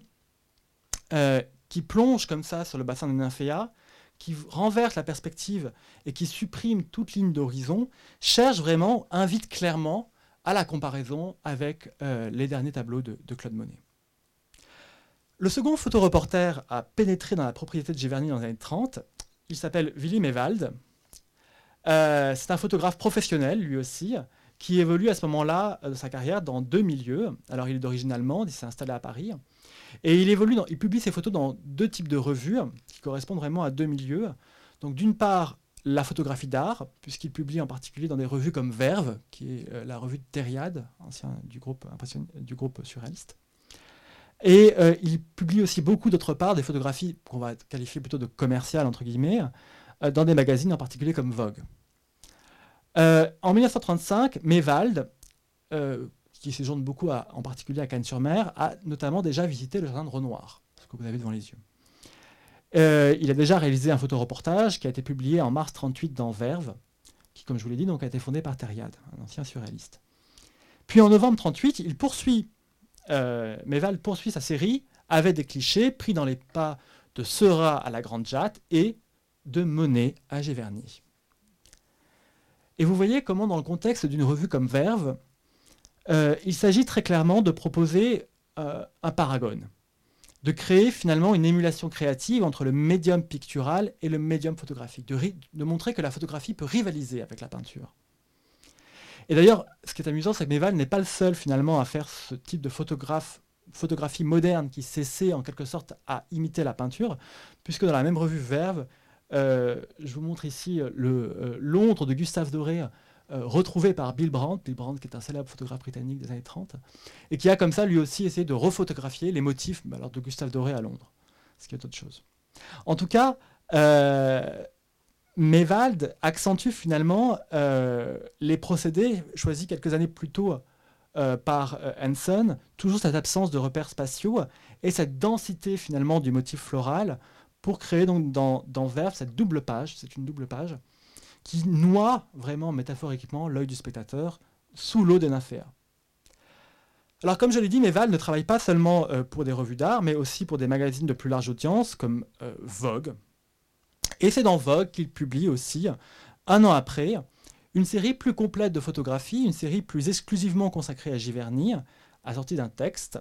euh, qui plongent comme ça sur le bassin de nymphéas, qui renversent la perspective et qui suppriment toute ligne d'horizon, cherchent vraiment, invitent clairement à la comparaison avec euh, les derniers tableaux de, Claude Monet. Le second photoreporter a pénétré dans la propriété de Giverny dans les années 30. Il s'appelle Willy Mewald. Euh, c'est un photographe professionnel, lui aussi, qui évolue à ce moment-là de sa carrière dans deux milieux. Alors, il est d'origine allemande, il s'est installé à Paris. Et il évolue, il publie ses photos dans deux types de revues qui correspondent vraiment à deux milieux. Donc, d'une part, la photographie d'art, puisqu'il publie en particulier dans des revues comme Verve, qui est euh, la revue de Thériade, ancien du groupe, du groupe surréaliste. Et euh, il publie aussi beaucoup d'autre part des photographies qu'on va qualifier plutôt de commerciales, entre guillemets, euh, dans des magazines en particulier comme Vogue. En 1935, Mewald, euh, qui séjourne beaucoup en particulier à Cannes-sur-Mer, a notamment déjà visité le jardin de Renoir, ce que vous avez devant les yeux. il a déjà réalisé un photoreportage qui a été publié en mars 38 dans Verve, qui, comme je vous l'ai dit, donc, a été fondé par Thériade, un ancien surréaliste. Puis en novembre 38, il poursuit, Mewald poursuit sa série avec des clichés pris dans les pas de Seurat à la Grande Jatte et de Monet à Giverny. Et vous voyez comment, dans le contexte d'une revue comme Verve, euh, il s'agit très clairement de proposer euh, un paragone, de créer finalement une émulation créative entre le médium pictural et le médium photographique, de, montrer que la photographie peut rivaliser avec la peinture. Et d'ailleurs, ce qui est amusant, c'est que Méval n'est pas le seul finalement à faire ce type de photographie moderne qui s'essaie en quelque sorte à imiter la peinture, puisque dans la même revue Verve, euh, je vous montre ici le Londres de Gustave Doré, retrouvé par Bill Brandt, Bill Brandt qui est un célèbre photographe britannique des années 30, et qui a comme ça lui aussi essayé de refotographier les motifs bah, alors, de Gustave Doré à Londres, ce qui est autre chose. En tout cas, Mewald accentue finalement les procédés choisis quelques années plus tôt par Hanson, toujours cette absence de repères spatiaux et cette densité finalement du motif floral pour créer donc dans, dans Verve cette double page, c'est une double page, qui noie vraiment métaphoriquement l'œil du spectateur sous l'eau des nymphéas. Alors comme je l'ai dit, Meval ne travaille pas seulement euh, pour des revues d'art, mais aussi pour des magazines de plus large audience comme euh, Vogue. Et c'est dans Vogue qu'il publie aussi, un an après, une série plus complète de photographies, une série plus exclusivement consacrée à Giverny, assortie d'un texte.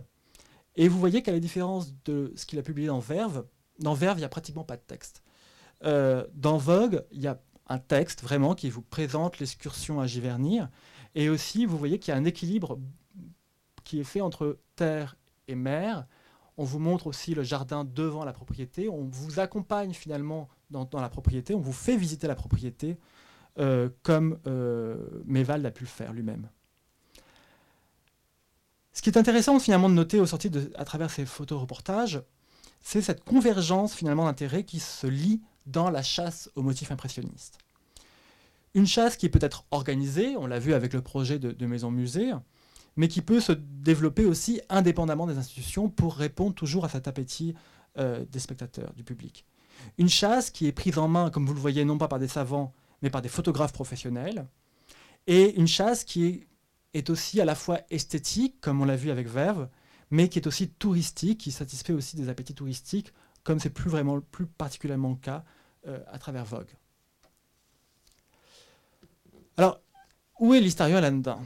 Et vous voyez qu'à la différence de ce qu'il a publié dans Verve, dans Verve, il n'y a pratiquement pas de texte. Euh, dans Vogue, il y a un texte vraiment qui vous présente l'excursion à Giverny. Et aussi, vous voyez qu'il y a un équilibre qui est fait entre terre et mer. On vous montre aussi le jardin devant la propriété. On vous accompagne finalement dans, la propriété. On vous fait visiter la propriété euh, comme euh, Méval a pu le faire lui-même. Ce qui est intéressant finalement de noter au à travers ces photoreportages, c'est cette convergence finalement d'intérêts qui se lie dans la chasse aux motifs impressionnistes. Une chasse qui peut être organisée, on l'a vu avec le projet de, maison-musée, mais qui peut se développer aussi indépendamment des institutions pour répondre toujours à cet appétit euh, des spectateurs, du public. Une chasse qui est prise en main, comme vous le voyez, non pas par des savants, mais par des photographes professionnels, et une chasse qui est, est aussi à la fois esthétique, comme on l'a vu avec Verve, mais qui est aussi touristique, qui satisfait aussi des appétits touristiques, comme c'est plus vraiment plus particulièrement le cas euh, à travers Vogue. Alors, où est l'historien là-dedans?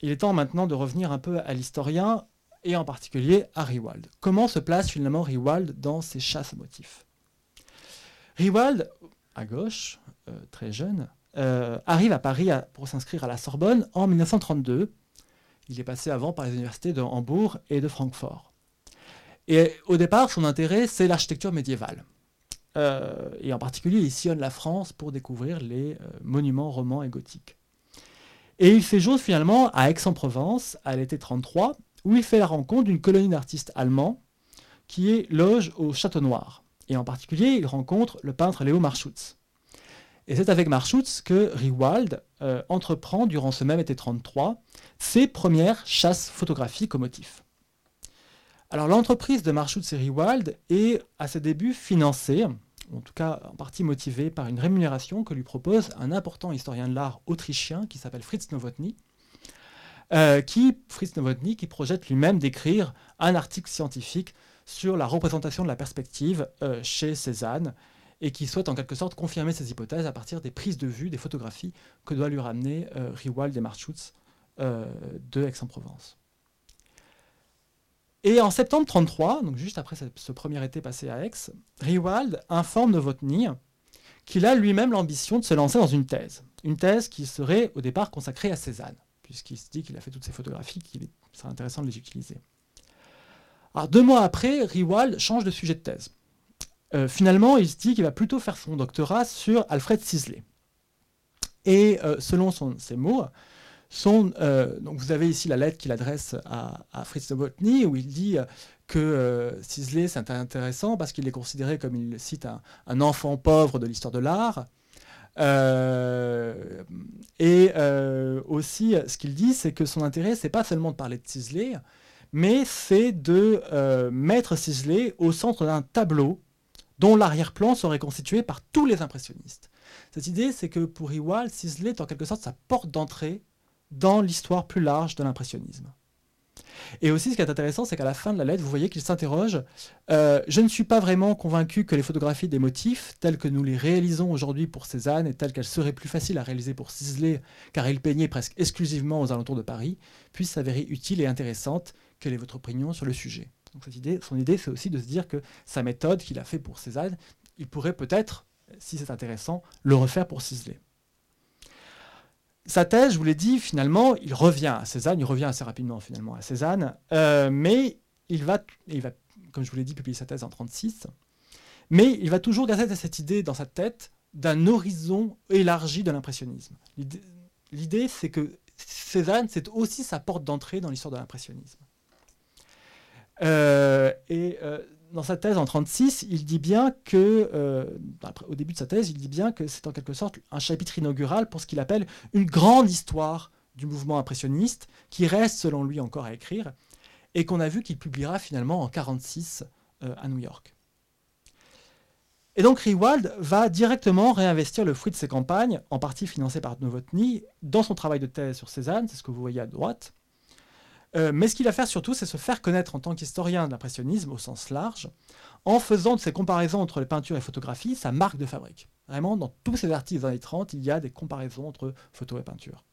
Il est temps maintenant de revenir un peu à l'historien et en particulier à Riewald. Comment se place finalement Riewald dans ses chasses motifs? Riewald, à gauche, euh, très jeune, euh, arrive à Paris pour s'inscrire à la Sorbonne en 1932 il est passé avant par les universités de Hambourg et de Francfort. Et au départ, son intérêt, c'est l'architecture médiévale. Euh, et en particulier, il sillonne la France pour découvrir les euh, monuments romans et gothiques. Et il séjourne finalement à Aix-en-Provence, à l'été 33, où il fait la rencontre d'une colonie d'artistes allemands qui est loge au Château Noir. Et en particulier, il rencontre le peintre Léo Marschutz. Et c'est avec Marschutz que Riewald euh, entreprend, durant ce même été 33, ses premières chasses photographiques au motif. Alors l'entreprise de Marschutz et Riewald est à ses débuts financée, en tout cas en partie motivée par une rémunération que lui propose un important historien de l'art autrichien qui s'appelle Fritz Nowotny, euh, qui, Fritz Nowotny, qui projette lui-même d'écrire un article scientifique sur la représentation de la perspective euh, chez Cézanne et qui souhaite en quelque sorte confirmer ses hypothèses à partir des prises de vue, des photographies que doit lui ramener euh, et Marschutz euh, de Aix-en-Provence. Et en septembre 33, donc juste après ce premier été passé à Aix, Riewald informe Novotny qu'il a lui-même l'ambition de se lancer dans une thèse. Une thèse qui serait au départ consacrée à Cézanne, puisqu'il se dit qu'il a fait toutes ces photographies, qu'il serait intéressant de les utiliser. Alors deux mois après, Riewald change de sujet de thèse. Euh, finalement, il se dit qu'il va plutôt faire son doctorat sur Alfred Sisley. Et euh, selon ses mots, euh, donc vous avez ici la lettre qu'il adresse à, Fritz Novotny, où il dit que Sisley, c'est intéressant parce qu'il est considéré, comme il cite, un, enfant pauvre de l'histoire de l'art. et aussi, ce qu'il dit, c'est que son intérêt, c'est pas seulement de parler de Sisley, mais c'est de mettre Sisley au centre d'un tableau dont l'arrière-plan serait constitué par tous les impressionnistes. Cette idée, c'est que pour Ewald, Sisley est en quelque sorte sa porte d'entrée dans l'histoire plus large de l'impressionnisme. Et aussi, ce qui est intéressant, c'est qu'à la fin de la lettre, vous voyez qu'il s'interroge euh, Je ne suis pas vraiment convaincu que les photographies des motifs, telles que nous les réalisons aujourd'hui pour Cézanne et telles qu'elles seraient plus faciles à réaliser pour Sisley, car il peignait presque exclusivement aux alentours de Paris, puissent s'avérer utiles et intéressantes. Quelle est votre opinion sur le sujet donc son idée, c'est aussi de se dire que sa méthode qu'il a fait pour Cézanne, il pourrait peut-être, si c'est intéressant, le refaire pour Sisley. Sa thèse, je vous l'ai dit, finalement, il revient à Cézanne, il revient assez rapidement finalement à Cézanne, euh, mais il va, il va, comme je vous l'ai dit, publier sa thèse en 1936, mais il va toujours garder cette idée dans sa tête d'un horizon élargi de l'impressionnisme. L'idée, c'est que Cézanne, c'est aussi sa porte d'entrée dans l'histoire de l'impressionnisme. Euh, et euh, dans sa thèse en 36, il dit bien que, euh, au début de sa thèse, il dit bien que c'est en quelque sorte un chapitre inaugural pour ce qu'il appelle une grande histoire du mouvement impressionniste, qui reste selon lui encore à écrire, et qu'on a vu qu'il publiera finalement en 46 à New York. Et donc Riewald va directement réinvestir le fruit de ses campagnes, en partie financé par Novotny, dans son travail de thèse sur Cézanne, c'est ce que vous voyez à droite, euh, mais ce qu'il va faire surtout, c'est se faire connaître en tant qu'historien de l'impressionnisme au sens large, en faisant de ces comparaisons entre les peintures et photographies sa marque de fabrique. Vraiment, dans tous ses articles des années 30, il y a des comparaisons entre photo et peinture.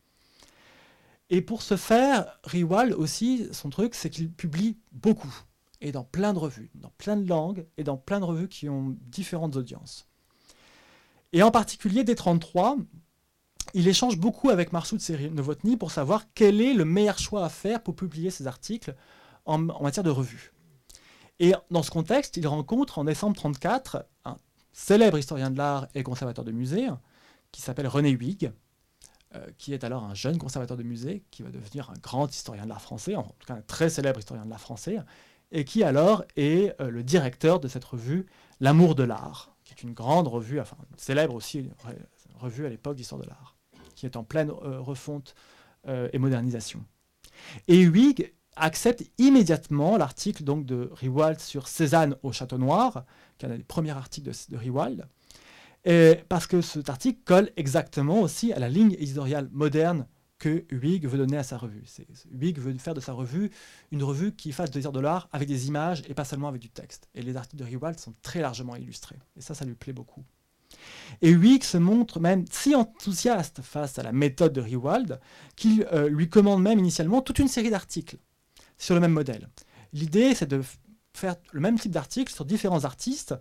Et pour ce faire, Riewald aussi, son truc, c'est qu'il publie beaucoup, et dans plein de revues, dans plein de langues, et dans plein de revues qui ont différentes audiences. Et en particulier, dès 1933, il échange beaucoup avec Marsoud Novotny pour savoir quel est le meilleur choix à faire pour publier ses articles en, matière de revue. Et dans ce contexte, il rencontre en décembre 1934 un célèbre historien de l'art et conservateur de musée qui s'appelle René Huyghe, euh, qui est alors un jeune conservateur de musée qui va devenir un grand historien de l'art français, en tout cas un très célèbre historien de l'art français, et qui alors est euh, le directeur de cette revue L'amour de l'art, qui est une grande revue, enfin célèbre aussi revue à l'époque d'histoire de l'art qui est en pleine euh, refonte euh, et modernisation. Et Huyghe accepte immédiatement l'article donc de Riewald sur Cézanne au Château Noir, qui est un des premiers articles de, de parce que cet article colle exactement aussi à la ligne éditoriale moderne que Huyghe veut donner à sa revue. Huyghe veut faire de sa revue une revue qui fasse de de l'art avec des images et pas seulement avec du texte. Et les articles de Riewald sont très largement illustrés. Et ça, ça lui plaît beaucoup. Et Huyghe se montre même si enthousiaste face à la méthode de Riewald qu'il euh, lui commande même initialement toute une série d'articles sur le même modèle. L'idée, c'est de faire le même type d'articles sur différents artistes,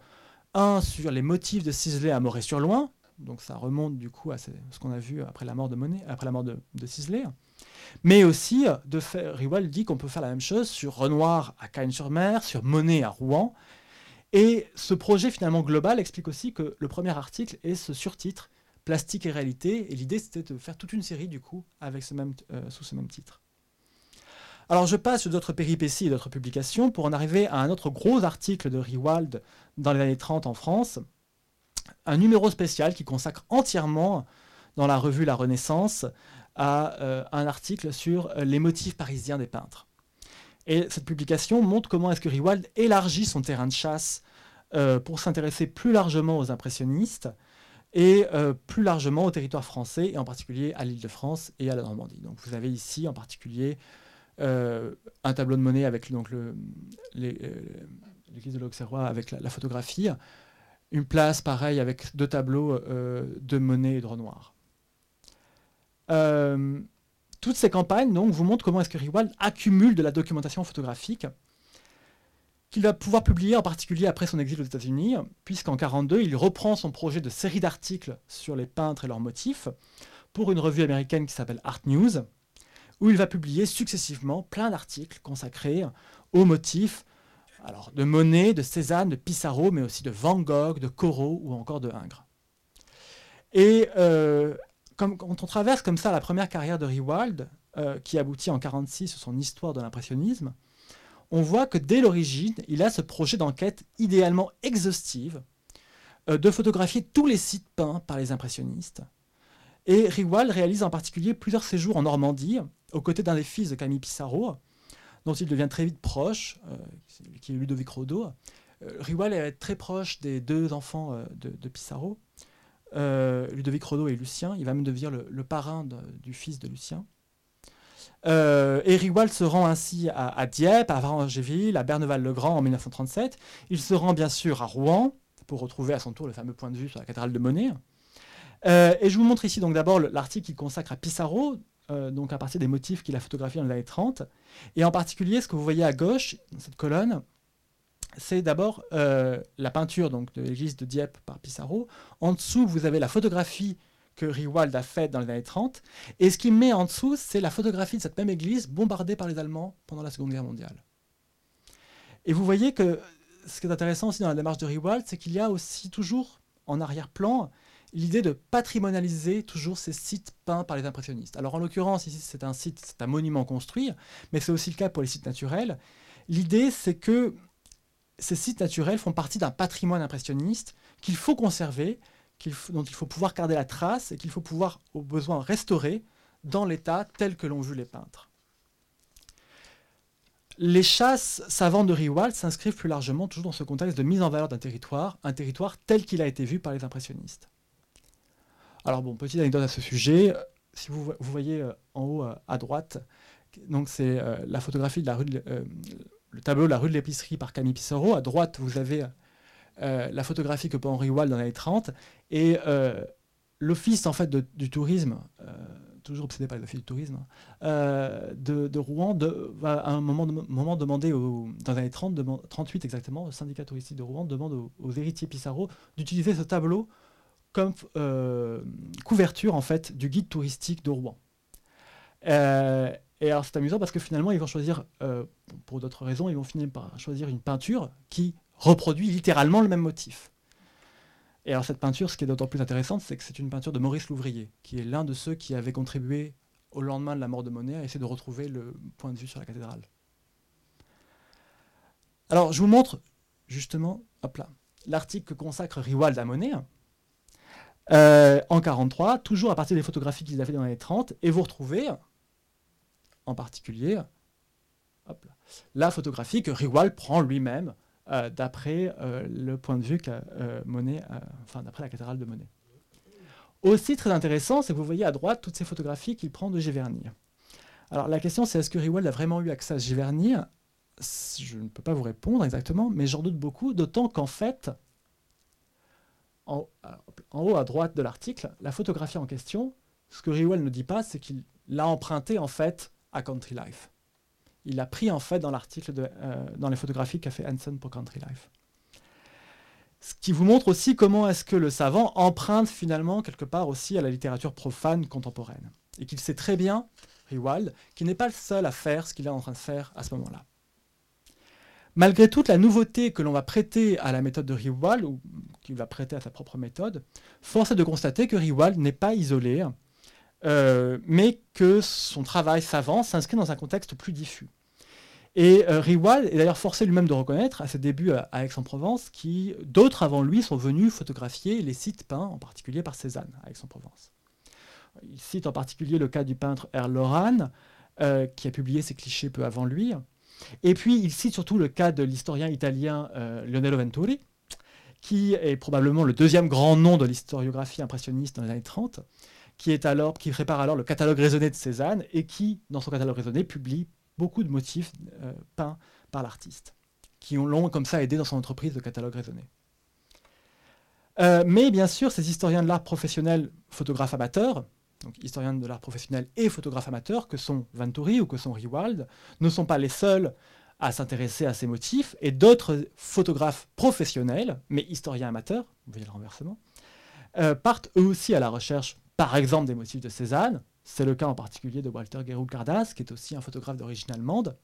un sur les motifs de Sisley à Moret-sur-Loing, donc ça remonte du coup à ce qu'on a vu après la mort de Monet, après la mort de, Sisley, mais aussi de faire, Riewald dit qu'on peut faire la même chose sur Renoir à Cagnes-sur-Mer, sur Monet à Rouen, et ce projet finalement global explique aussi que le premier article est ce surtitre Plastique et réalité. Et l'idée c'était de faire toute une série du coup avec ce même, euh, sous ce même titre. Alors je passe d'autres péripéties et d'autres publications pour en arriver à un autre gros article de Riewald dans les années 30 en France, un numéro spécial qui consacre entièrement dans la revue La Renaissance à un article sur les motifs parisiens des peintres. Et cette publication montre comment est-ce que Riwald élargit son terrain de chasse pour s'intéresser plus largement aux impressionnistes et euh, plus largement au territoire français, et en particulier à l'île de France et à la Normandie. Donc vous avez ici en particulier euh, un tableau de monnaie avec donc, euh, l'église de l'Auxerrois avec la, photographie, une place pareille avec deux tableaux de monnaie et de Renoir. Toutes ces campagnes donc, vous montrent comment est-ce que accumule de la documentation photographique qu'il va pouvoir publier en particulier après son exil aux États-Unis, puisqu'en 1942, il reprend son projet de série d'articles sur les peintres et leurs motifs pour une revue américaine qui s'appelle Art News, où il va publier successivement plein d'articles consacrés aux motifs de Monet, de Cézanne, de Pissarro, mais aussi de Van Gogh, de Corot ou encore de Ingres. Euh, quand on traverse comme ça la première carrière de Riewald, euh, qui aboutit en 1946 sur son histoire de l'impressionnisme, on voit que dès l'origine, il a ce projet d'enquête idéalement exhaustive euh, de photographier tous les sites peints par les impressionnistes. Et Riwal réalise en particulier plusieurs séjours en Normandie, aux côtés d'un des fils de Camille Pissarro, dont il devient très vite proche, euh, qui est Ludovic Rodo. Riwal est très proche des deux enfants de, Pissarro, Ludovic Rodo et Lucien. Il va même devenir le, parrain du fils de Lucien. Euh, et se rend ainsi à, Dieppe, à Varangéville, à Berneval-le-Grand en 1937. Il se rend bien sûr à Rouen pour retrouver à son tour le fameux point de vue sur la cathédrale de Monet. Euh, et je vous montre ici donc d'abord l'article qu'il consacre à Pissarro, euh, donc à partir des motifs qu'il a photographiés dans les années 30. Et en particulier, ce que vous voyez à gauche, dans cette colonne, c'est d'abord euh, la peinture donc, de l'église de Dieppe par Pissarro. En dessous, vous avez la photographie que Riewald a fait dans les années 30. Et ce qu'il met en dessous, c'est la photographie de cette même église bombardée par les Allemands pendant la Seconde Guerre mondiale. Et vous voyez que ce qui est intéressant aussi dans la démarche de Riewald, c'est qu'il y a aussi toujours en arrière-plan l'idée de patrimonialiser toujours ces sites peints par les impressionnistes. Alors en l'occurrence, ici c'est un site, c'est un monument construit, mais c'est aussi le cas pour les sites naturels. L'idée c'est que ces sites naturels font partie d'un patrimoine impressionniste qu'il faut conserver, dont il faut pouvoir garder la trace et qu'il faut pouvoir, au besoin, restaurer dans l'état tel que l'ont vu les peintres. Les chasses savantes de Riewald s'inscrivent plus largement toujours dans ce contexte de mise en valeur d'un territoire, un territoire tel qu'il a été vu par les impressionnistes. Alors bon, petite anecdote à ce sujet, si vous, voyez euh, en haut euh, à droite, donc c'est euh, la photographie de la rue le tableau la rue de l'épicerie par Camille Pissarro. À droite, vous avez euh, la photographie que Henri Wall dans les années 30 et euh, l'office en fait du tourisme euh, toujours obsédé par l'office du tourisme de, Rouen va à un moment, moment demander dans les années 30 38 exactement le syndicat touristique de Rouen demande aux, héritiers Pissarro d'utiliser ce tableau comme couverture en fait du guide touristique de Rouen et alors c'est amusant parce que finalement ils vont choisir, pour d'autres raisons, ils vont finir par choisir une peinture qui reproduit littéralement le même motif. Et alors cette peinture, ce qui est d'autant plus intéressant, c'est que c'est une peinture de Maurice Louvrier, qui est l'un de ceux qui avait contribué au lendemain de la mort de Monet à essayer de retrouver le point de vue sur la cathédrale. Alors je vous montre justement, hop là, l'article que consacre Riwald à Monet. Euh, en 43, toujours à partir des photographies qu'il a fait dans les années 30, et vous retrouvez en particulier la photographie que Riwald prend lui-même euh, d'après euh, le point de vue qu'a euh, Monet, enfin d'après la cathédrale de Monet. Aussi très intéressant, c'est que vous voyez à droite toutes ces photographies qu'il prend de Giverny. Alors la question c'est est-ce que Riewald a vraiment eu accès à Giverny? Je ne peux pas vous répondre exactement, mais j'en doute beaucoup, d'autant qu'en fait, en, haut à droite de l'article, la photographie en question, ce que Riewald ne dit pas, c'est qu'il l'a emprunté en fait à Country Life il a pris en fait dans l'article, euh, dans les photographies qu'a fait Hansen pour Country Life. Ce qui vous montre aussi comment est-ce que le savant emprunte finalement quelque part aussi à la littérature profane contemporaine. Et qu'il sait très bien, Riewald, qu'il n'est pas le seul à faire ce qu'il est en train de faire à ce moment-là. Malgré toute la nouveauté que l'on va prêter à la méthode de Riewald, ou qu'il va prêter à sa propre méthode, force est de constater que Riewald n'est pas isolé, euh, mais que son travail savant s'inscrit dans un contexte plus diffus. Et euh, Riwal est d'ailleurs forcé lui-même de reconnaître à ses débuts à, Aix-en-Provence qui d'autres avant lui sont venus photographier les sites peints, en particulier par Cézanne à Aix-en-Provence. Il cite en particulier le cas du peintre Erl Loran, euh, qui a publié ses clichés peu avant lui. Et puis il cite surtout le cas de l'historien italien euh, Leonello Venturi, qui est probablement le deuxième grand nom de l'historiographie impressionniste dans les années 30, qui, est alors, qui prépare alors le catalogue raisonné de Cézanne et qui, dans son catalogue raisonné, publie beaucoup de motifs euh, peints par l'artiste, qui l'ont comme ça aidé dans son entreprise de catalogue raisonné. Euh, mais bien sûr, ces historiens de l'art professionnel, photographes amateurs, donc historiens de l'art professionnel et photographes amateurs, que sont Venturi ou que sont Riwald, ne sont pas les seuls à s'intéresser à ces motifs, et d'autres photographes professionnels, mais historiens amateurs, vous voyez le renversement, euh, partent eux aussi à la recherche, par exemple, des motifs de Cézanne, c'est le cas en particulier de Walter Gerold Cardas, qui est aussi un photographe d'origine allemande,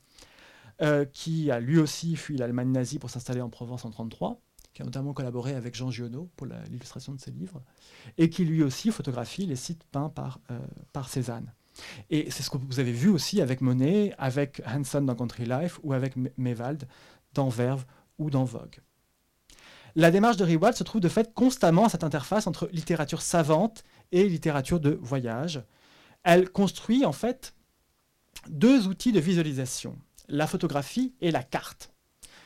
euh, qui a lui aussi fui l'Allemagne nazie pour s'installer en Provence en 1933, qui a notamment collaboré avec Jean Giono pour l'illustration de ses livres, et qui lui aussi photographie les sites peints par, euh, par Cézanne. Et c'est ce que vous avez vu aussi avec Monet, avec Hanson dans Country Life, ou avec Mewald dans Verve ou dans Vogue. La démarche de Riwald se trouve de fait constamment à cette interface entre littérature savante et littérature de voyage, elle construit en fait deux outils de visualisation, la photographie et la carte,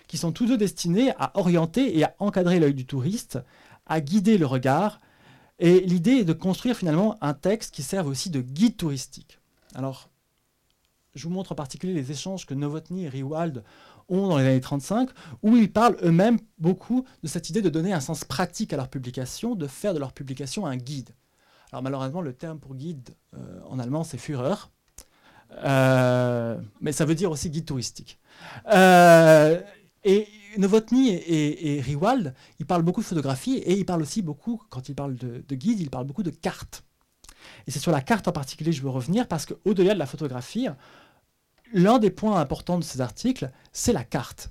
qui sont tous deux destinés à orienter et à encadrer l'œil du touriste, à guider le regard. Et l'idée est de construire finalement un texte qui serve aussi de guide touristique. Alors, je vous montre en particulier les échanges que Novotny et Riwald ont dans les années 35, où ils parlent eux-mêmes beaucoup de cette idée de donner un sens pratique à leur publication, de faire de leur publication un guide. Alors malheureusement, le terme pour guide euh, en allemand, c'est Führer. Euh, mais ça veut dire aussi guide touristique. Euh, et Novotny et, Riwald, ils parlent beaucoup de photographie et ils parlent aussi beaucoup, quand ils parlent de, guide, ils parlent beaucoup de cartes. Et c'est sur la carte en particulier que je veux revenir parce qu'au-delà de la photographie, l'un des points importants de ces articles, c'est la carte.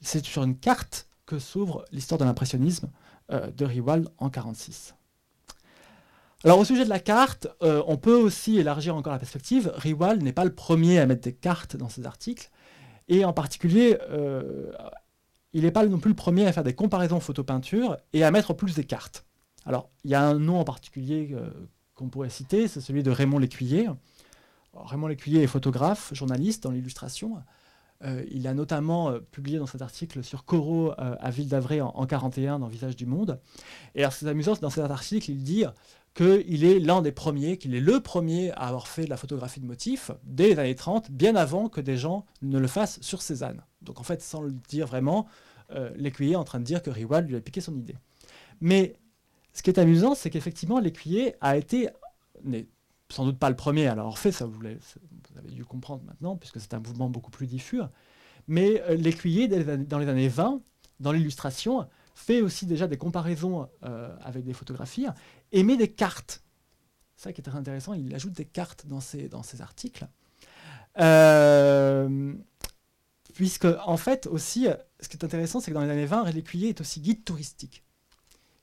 C'est sur une carte que s'ouvre l'histoire de l'impressionnisme de Riwald en 1946. Alors au sujet de la carte, euh, on peut aussi élargir encore la perspective. Riwal n'est pas le premier à mettre des cartes dans ses articles, et en particulier, euh, il n'est pas non plus le premier à faire des comparaisons photo-peinture et à mettre plus des cartes. Alors il y a un nom en particulier euh, qu'on pourrait citer, c'est celui de Raymond Lécuyer. Raymond Lécuyer est photographe, journaliste dans l'illustration. il a notamment publié dans cet article sur Corot à Ville d'Avray en 1941 dans Visage du Monde. Et alors c'est amusant, dans cet article, il dit qu'il est l'un des premiers, qu'il est le premier à avoir fait de la photographie de motifs dès les années 30, bien avant que des gens ne le fassent sur Cézanne. Donc en fait, sans le dire vraiment, euh, l'écuyer est en train de dire que Riwald lui a piqué son idée. Mais ce qui est amusant, c'est qu'effectivement, l'écuyer a été, n'est sans doute pas le premier à l'avoir fait, ça vous, vous, avez dû comprendre maintenant, puisque c'est un mouvement beaucoup plus diffus, mais euh, l'écuyer, dans les années 20, dans l'illustration, fait aussi déjà des comparaisons euh, avec des photographies et met des cartes. Ça qui est très intéressant, il ajoute des cartes dans ses, articles. Euh, puisque, en fait, aussi, ce qui est intéressant, c'est que dans les années 20, L'écuyer est aussi guide touristique.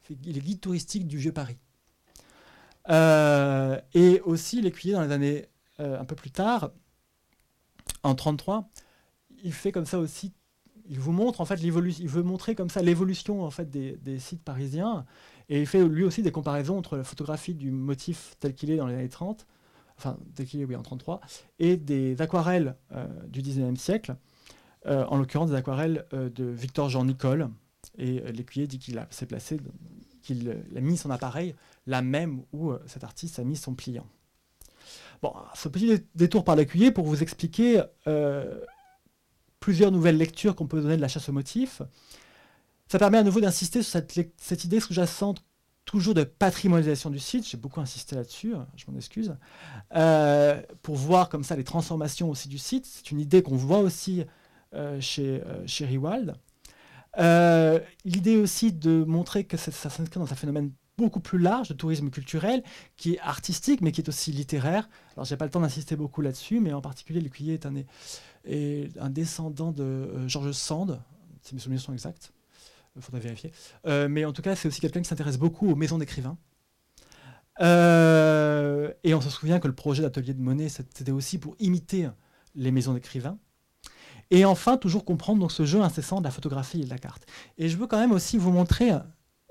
Il est guide touristique du Vieux Paris. Euh, et aussi, L'Écuyer, dans les années un peu plus tard, en 33, il fait comme ça aussi il vous montre en fait l'évolution, il veut montrer comme ça l'évolution en fait des, sites parisiens et il fait lui aussi des comparaisons entre la photographie du motif tel qu'il est dans les années 30, enfin tel qu'il est oui en 33, et des aquarelles euh, du 19e siècle, euh, en l'occurrence des aquarelles euh, de Victor Jean Nicole et l'écuyer dit qu'il s'est placé, qu'il a mis son appareil là même où cet artiste a mis son pliant. Bon, ce petit détour par l'écuyer pour vous expliquer plusieurs nouvelles lectures qu'on peut donner de la chasse au motif. Ça permet à nouveau d'insister sur cette, idée sous-jacente toujours de patrimonialisation du site, j'ai beaucoup insisté là-dessus, hein, je m'en excuse, euh, pour voir comme ça les transformations aussi du site. C'est une idée qu'on voit aussi euh, chez, euh, Riwald. L'idée aussi de montrer que ça, s'inscrit dans un phénomène beaucoup plus large de tourisme culturel, qui est artistique, mais qui est aussi littéraire. Alors, j'ai pas le temps d'insister beaucoup là-dessus, mais en particulier, Cuyer est un, descendant de euh, Georges Sand, si mes souvenirs sont exacts. Il faudrait vérifier. Euh, mais en tout cas, c'est aussi quelqu'un qui s'intéresse beaucoup aux maisons d'écrivains. Euh, et on se souvient que le projet d'atelier de Monet, c'était aussi pour imiter les maisons d'écrivains. Et enfin, toujours comprendre donc, ce jeu incessant de la photographie et de la carte. Et je veux quand même aussi vous montrer...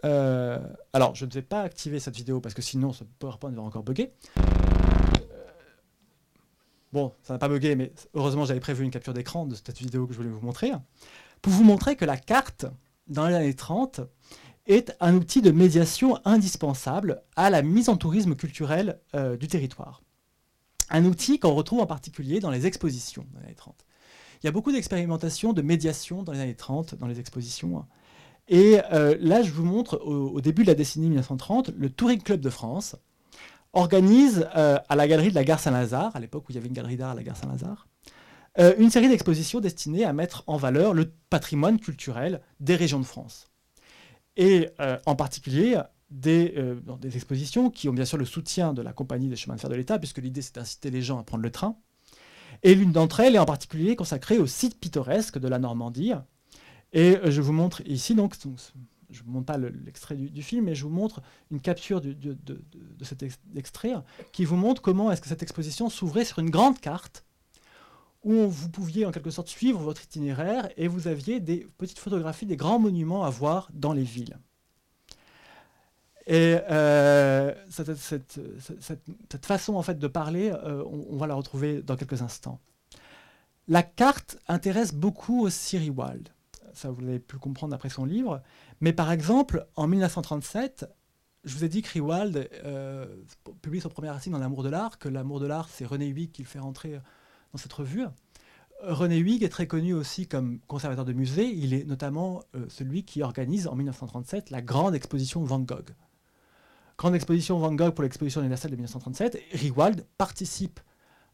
Euh, alors, je ne vais pas activer cette vidéo parce que sinon, ce PowerPoint va encore bugger. Bon, ça n'a pas bugué, mais heureusement, j'avais prévu une capture d'écran de cette vidéo que je voulais vous montrer. Pour vous montrer que la carte, dans les années 30, est un outil de médiation indispensable à la mise en tourisme culturel euh, du territoire. Un outil qu'on retrouve en particulier dans les expositions dans les années 30. Il y a beaucoup d'expérimentations de médiation dans les années 30, dans les expositions. Et euh, là, je vous montre, au, début de la décennie 1930, le Touring Club de France organise euh, à la galerie de la gare Saint-Lazare, à l'époque où il y avait une galerie d'art à la gare Saint-Lazare, une série d'expositions destinées à mettre en valeur le patrimoine culturel des régions de France et euh, en particulier des, euh, des, expositions qui ont bien sûr le soutien de la compagnie des chemins de fer de l'État, puisque l'idée c'est d'inciter les gens à prendre le train. Et l'une d'entre elles est en particulier consacrée au site pittoresque de la Normandie. Et euh, je vous montre ici, donc, je ne vous montre pas l'extrait du, film, mais je vous montre une capture de, de, cet extrait qui vous montre comment est-ce que cette exposition s'ouvrait sur une grande carte où vous pouviez en quelque sorte suivre votre itinéraire et vous aviez des petites photographies des grands monuments à voir dans les villes. Et euh, cette, façon en fait de parler, euh, on, va la retrouver dans quelques instants. La carte intéresse beaucoup aussi Riwald. Ça, vous l'avez pu comprendre après son livre. Mais par exemple, en 1937, je vous ai dit que Riwald euh, publie son premier article dans L'amour de l'art, que L'amour de l'art, c'est René Huyghe qui le fait rentrer dans cette revue. René Huyghe est très connu aussi comme conservateur de musée. Il est notamment euh, celui qui organise en 1937 la grande exposition Van Gogh. Grande exposition Van Gogh pour l'exposition universelle de 1937. Riwald participe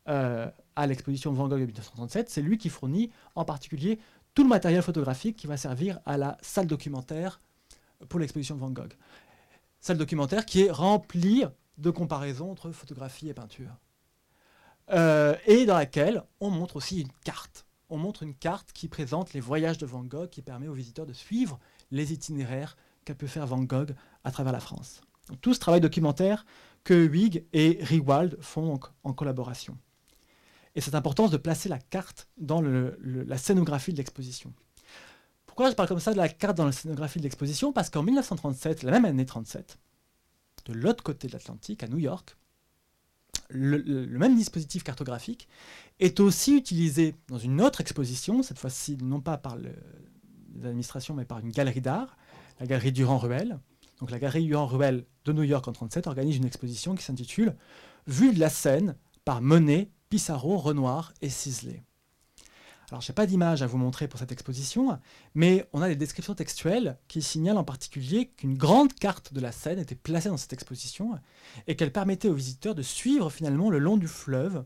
euh, à l'exposition Van Gogh de 1937. C'est lui qui fournit en particulier tout le matériel photographique qui va servir à la salle documentaire pour l'exposition Van Gogh. Salle documentaire qui est remplie de comparaisons entre photographie et peinture. Euh, et dans laquelle on montre aussi une carte. On montre une carte qui présente les voyages de Van Gogh, qui permet aux visiteurs de suivre les itinéraires qu'a pu faire Van Gogh à travers la France. tout ce travail documentaire que Huyghe et Riwald font en collaboration. Et cette importance de placer la carte dans la scénographie de l'exposition. Pourquoi je parle comme ça de la carte dans la scénographie de l'exposition? Parce qu'en 1937, la même année 37, de l'autre côté de l'Atlantique, à New York, le, même dispositif cartographique est aussi utilisé dans une autre exposition, cette fois-ci non pas par l'administration mais par une galerie d'art, la galerie Durand-Ruel. Donc la galerie Durand-Ruel de New York en 1937 organise une exposition qui s'intitule Vue de la Seine par Monet, Pissarro, Renoir et Sisley. Alors, je n'ai pas d'image à vous montrer pour cette exposition, mais on a des descriptions textuelles qui signalent en particulier qu'une grande carte de la Seine était placée dans cette exposition et qu'elle permettait aux visiteurs de suivre finalement le long du fleuve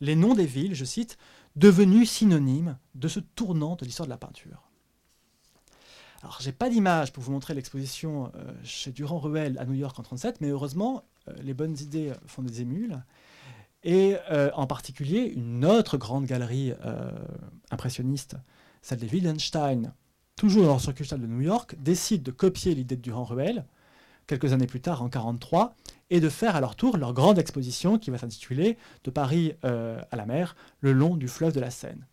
les noms des villes, je cite, devenus synonymes de ce tournant de l'histoire de la peinture. Alors, j'ai pas d'image pour vous montrer l'exposition euh, chez Durand-Ruel à New York en 1937, mais heureusement, euh, les bonnes idées font des émules et euh, en particulier une autre grande galerie euh, impressionniste, celle des Wildenstein, toujours dans leur succursale de New York, décide de copier l'idée de Durand-Ruel, quelques années plus tard, en 1943, et de faire à leur tour leur grande exposition qui va s'intituler De Paris euh, à la mer, le long du fleuve de la Seine.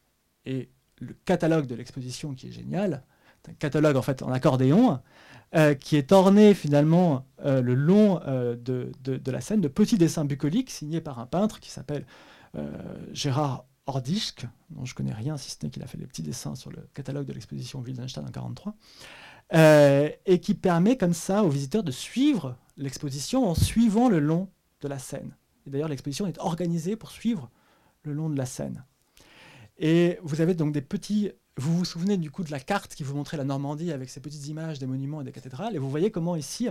Et le catalogue de l'exposition qui est génial, un catalogue en fait en accordéon, euh, qui est orné finalement euh, le long euh, de, la scène de petits dessins bucoliques signés par un peintre qui s'appelle Gérard Ordischk, dont je connais rien si ce n'est qu'il a fait les petits dessins sur le catalogue de l'exposition Wildenstein en 1943, et qui permet comme ça aux visiteurs de suivre l'exposition en suivant le long de la scène. Et d'ailleurs l'exposition est organisée pour suivre le long de la scène. Et vous avez donc des petits vous vous souvenez du coup de la carte qui vous montrait la Normandie avec ses petites images des monuments et des cathédrales, et vous voyez comment ici,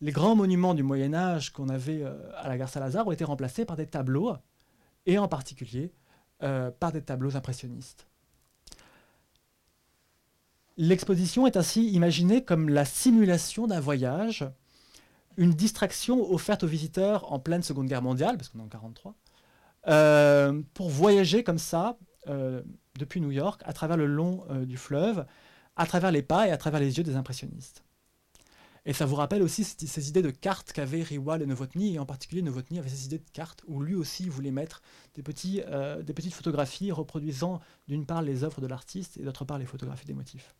les grands monuments du Moyen Âge qu'on avait euh, à la gare Saint-Lazare ont été remplacés par des tableaux, et en particulier euh, par des tableaux impressionnistes. L'exposition est ainsi imaginée comme la simulation d'un voyage, une distraction offerte aux visiteurs en pleine Seconde Guerre mondiale, parce qu'on est en 1943, euh, pour voyager comme ça depuis New York, à travers le long euh, du fleuve, à travers les pas et à travers les yeux des impressionnistes. Et ça vous rappelle aussi ces, idées de cartes qu'avaient Riwal et Novotny, et en particulier Novotny avait ces idées de cartes où lui aussi voulait mettre des, euh, des petites photographies reproduisant d'une part les œuvres de l'artiste et d'autre part les photographies des motifs.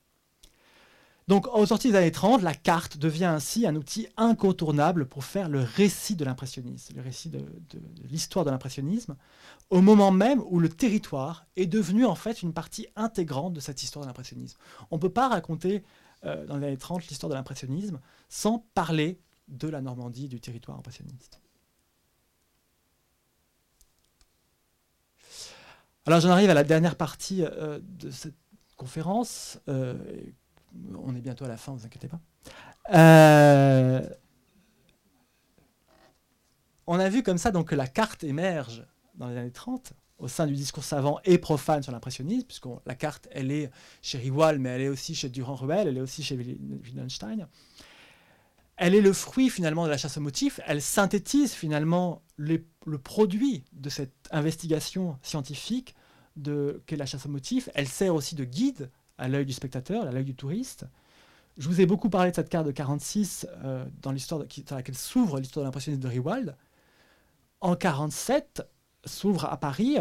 Donc, aux sorties des années 30, la carte devient ainsi un outil incontournable pour faire le récit de l'impressionnisme, le récit de, l'histoire de l'impressionnisme, au moment même où le territoire est devenu en fait une partie intégrante de cette histoire de l'impressionnisme. On ne peut pas raconter euh, dans les années 30 l'histoire de l'impressionnisme sans parler de la Normandie du territoire impressionniste. Alors j'en arrive à la dernière partie euh, de cette conférence. Euh, on est bientôt à la fin, ne vous inquiétez pas. Euh, on a vu comme ça donc, que la carte émerge dans les années 30 au sein du discours savant et profane sur l'impressionnisme, puisque la carte, elle est chez Riwal, mais elle est aussi chez Durand-Ruel, elle est aussi chez Wittgenstein. Elle est le fruit finalement de la chasse aux motifs, elle synthétise finalement le produit de cette investigation scientifique qu'est la chasse aux motifs. Elle sert aussi de guide à l'œil du spectateur, à l'œil du touriste. Je vous ai beaucoup parlé de cette carte de 46 euh, dans l'histoire dans laquelle s'ouvre l'histoire de l'impressionnisme de Riwald. En 47 s'ouvre à Paris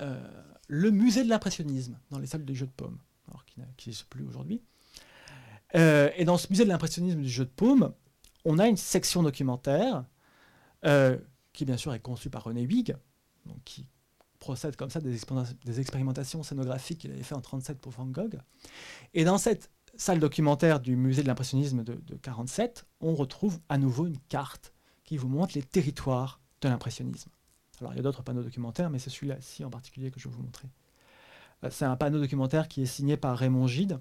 euh, le musée de l'impressionnisme dans les salles du jeu de paume, alors qui n'existe plus aujourd'hui. Euh, et dans ce musée de l'impressionnisme du jeu de paume, on a une section documentaire qui bien sûr est conçue par René Huyghe, donc qui, procède comme ça des, expérimentations scénographiques qu'il avait fait en 37 pour Van Gogh. Et dans cette salle documentaire du musée de l'impressionnisme de, 47, on retrouve à nouveau une carte qui vous montre les territoires de l'impressionnisme. Alors il y a d'autres panneaux documentaires, mais c'est celui-là-ci en particulier que je vais vous montrer. Euh, c'est un panneau documentaire qui est signé par Raymond Gide,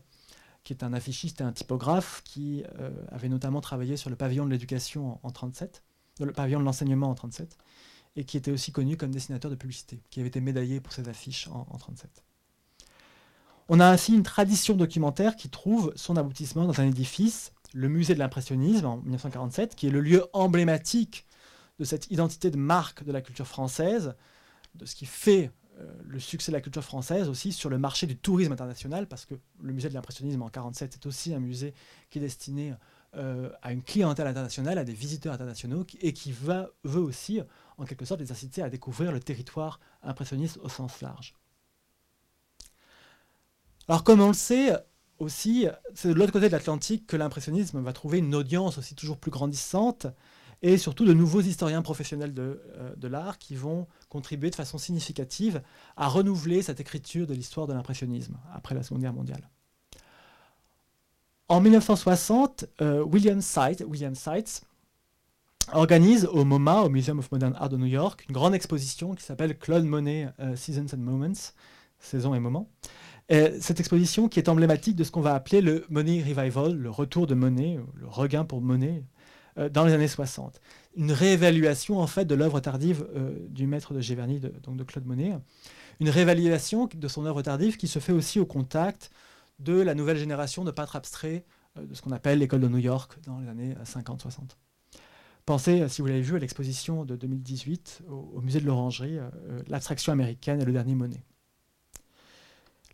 qui est un affichiste et un typographe qui euh, avait notamment travaillé sur le pavillon de l'éducation en, en 37, le pavillon de l'enseignement en 37, et qui était aussi connu comme dessinateur de publicité, qui avait été médaillé pour ses affiches en, 1937. On a ainsi une tradition documentaire qui trouve son aboutissement dans un édifice, le musée de l'impressionnisme en 1947, qui est le lieu emblématique de cette identité de marque de la culture française, de ce qui fait euh, le succès de la culture française aussi sur le marché du tourisme international, parce que le musée de l'impressionnisme en 1947 est aussi un musée qui est destiné euh, à une clientèle internationale, à des visiteurs internationaux, et qui va, veut aussi, en quelque sorte, les inciter à découvrir le territoire impressionniste au sens large. Alors comme on le sait aussi, c'est de l'autre côté de l'Atlantique que l'impressionnisme va trouver une audience aussi toujours plus grandissante, et surtout de nouveaux historiens professionnels de, euh, l'art qui vont contribuer de façon significative à renouveler cette écriture de l'histoire de l'impressionnisme après la Seconde Guerre mondiale. En 1960, euh, William, Seitz, William organise au MoMA, au Museum of Modern Art de New York, une grande exposition qui s'appelle Claude Monet euh, Seasons and Moments, saison et moments. cette exposition qui est emblématique de ce qu'on va appeler le Monet Revival, le retour de Monet, le regain pour Monet, euh, dans les années 60. Une réévaluation en fait de l'œuvre tardive du maître de Giverny, donc de Claude Monet. Une réévaluation de son œuvre tardive qui se fait aussi au contact de la nouvelle génération de peintres abstraits euh, de ce qu'on appelle l'école de New York dans les années 50-60. Euh, Pensez, euh, si vous l'avez vu, à l'exposition de 2018 au, musée de l'Orangerie, l'abstraction américaine et le dernier Monet.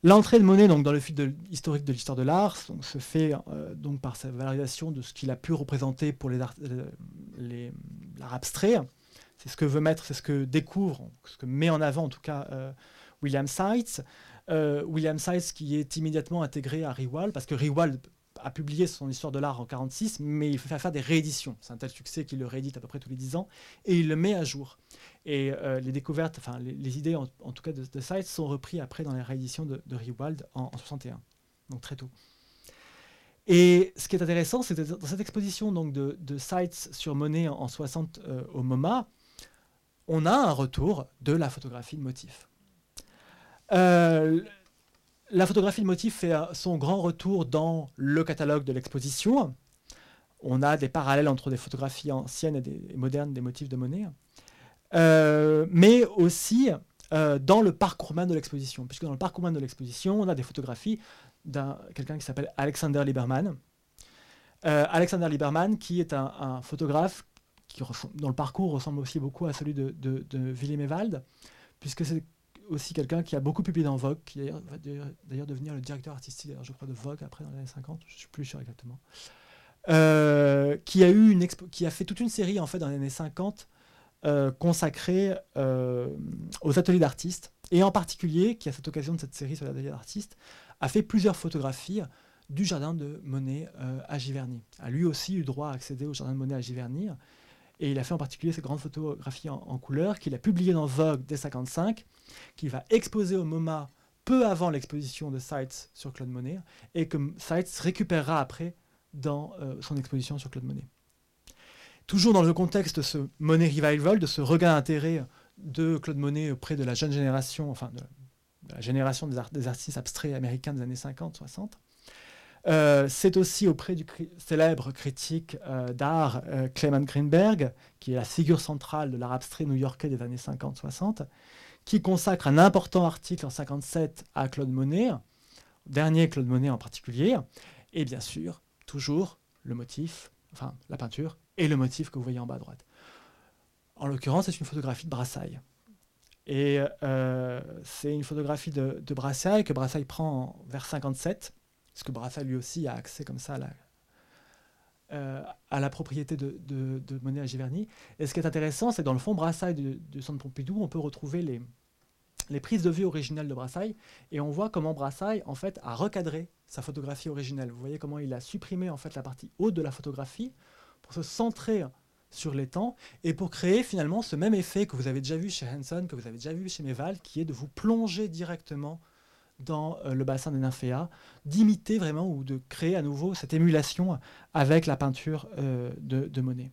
L'entrée de Monet donc, dans le fil historique de l'histoire de l'art se fait donc, par sa valorisation de ce qu'il a pu représenter pour l'art abstrait. C'est ce que veut mettre, c'est ce que découvre, ce que met en avant en tout cas William Seitz. Euh, William Sides qui est immédiatement intégré à Riwal, parce que Riwal a publié son histoire de l'art en 46, mais il fait faire des rééditions. C'est un tel succès qu'il le réédite à peu près tous les 10 ans, et il le met à jour. Et euh, les découvertes, enfin les, idées en, tout cas de, de sont reprises après dans les rééditions de, de Riwald en, 61, donc très tôt. Et ce qui est intéressant, c'est que dans cette exposition donc, de, de sur Monet en, 60 euh, au MoMA, on a un retour de la photographie de motif. Euh, la photographie de motif fait son grand retour dans le catalogue de l'exposition. On a des parallèles entre des photographies anciennes et, des, modernes des motifs de Monet, euh, mais aussi euh, dans le parcours même de l'exposition, puisque dans le parcours même de l'exposition, on a des photographies d'un quelqu'un qui s'appelle Alexander Lieberman. Alexander Lieberman, qui est un, photographe qui, dont le parcours ressemble aussi beaucoup à celui de, de, de Willem Ewald, puisque c'est aussi quelqu'un qui a beaucoup publié dans Vogue, qui va d'ailleurs devenir le directeur artistique, je crois, de Vogue après dans les années 50, je ne suis plus sûr exactement. qui, a eu une qui a fait toute une série en fait dans les années 50 consacrée aux ateliers d'artistes, et en particulier, qui à cette occasion de cette série sur les ateliers d'artistes, a fait plusieurs photographies du jardin de Monet à Giverny. A lui aussi eu droit à accéder au jardin de Monet à Giverny. Et il a fait en particulier ces grandes photographies en, couleur qu'il a publiées dans Vogue dès 1955, qu'il va exposer au MoMA peu avant l'exposition de Seitz sur Claude Monet, et que Seitz récupérera après dans euh, son exposition sur Claude Monet. Toujours dans le contexte de ce Monet Revival, de ce regain d'intérêt de Claude Monet auprès de la jeune génération, enfin de, la génération des, des, artistes abstraits américains des années 50-60, euh, c'est aussi auprès du célèbre critique euh, d'art euh, Clement Greenberg, qui est la figure centrale de l'art abstrait new-yorkais des années 50-60, qui consacre un important article en 57 à Claude Monet, dernier Claude Monet en particulier, et bien sûr, toujours le motif, enfin la peinture, et le motif que vous voyez en bas à droite. En l'occurrence, c'est une photographie de Brassailles. Et c'est une photographie de, de, Brassailles que Brassailles prend vers 57 parce que Brassa lui aussi a accès comme ça à la, euh, propriété de, Monet à Giverny. Et ce qui est intéressant, c'est que dans le fond Brassailles du, Centre Pompidou, on peut retrouver les, les prises de vue originales de Brassailles, et on voit comment Brassailles en fait a recadré sa photographie originelle. Vous voyez comment il a supprimé en fait la partie haute de la photographie pour se centrer sur les temps et pour créer finalement ce même effet que vous avez déjà vu chez Hanson, que vous avez déjà vu chez Meval, qui est de vous plonger directement dans euh, le bassin des nymphéas, d'imiter vraiment ou de créer à nouveau cette émulation avec la peinture euh, de, Monet.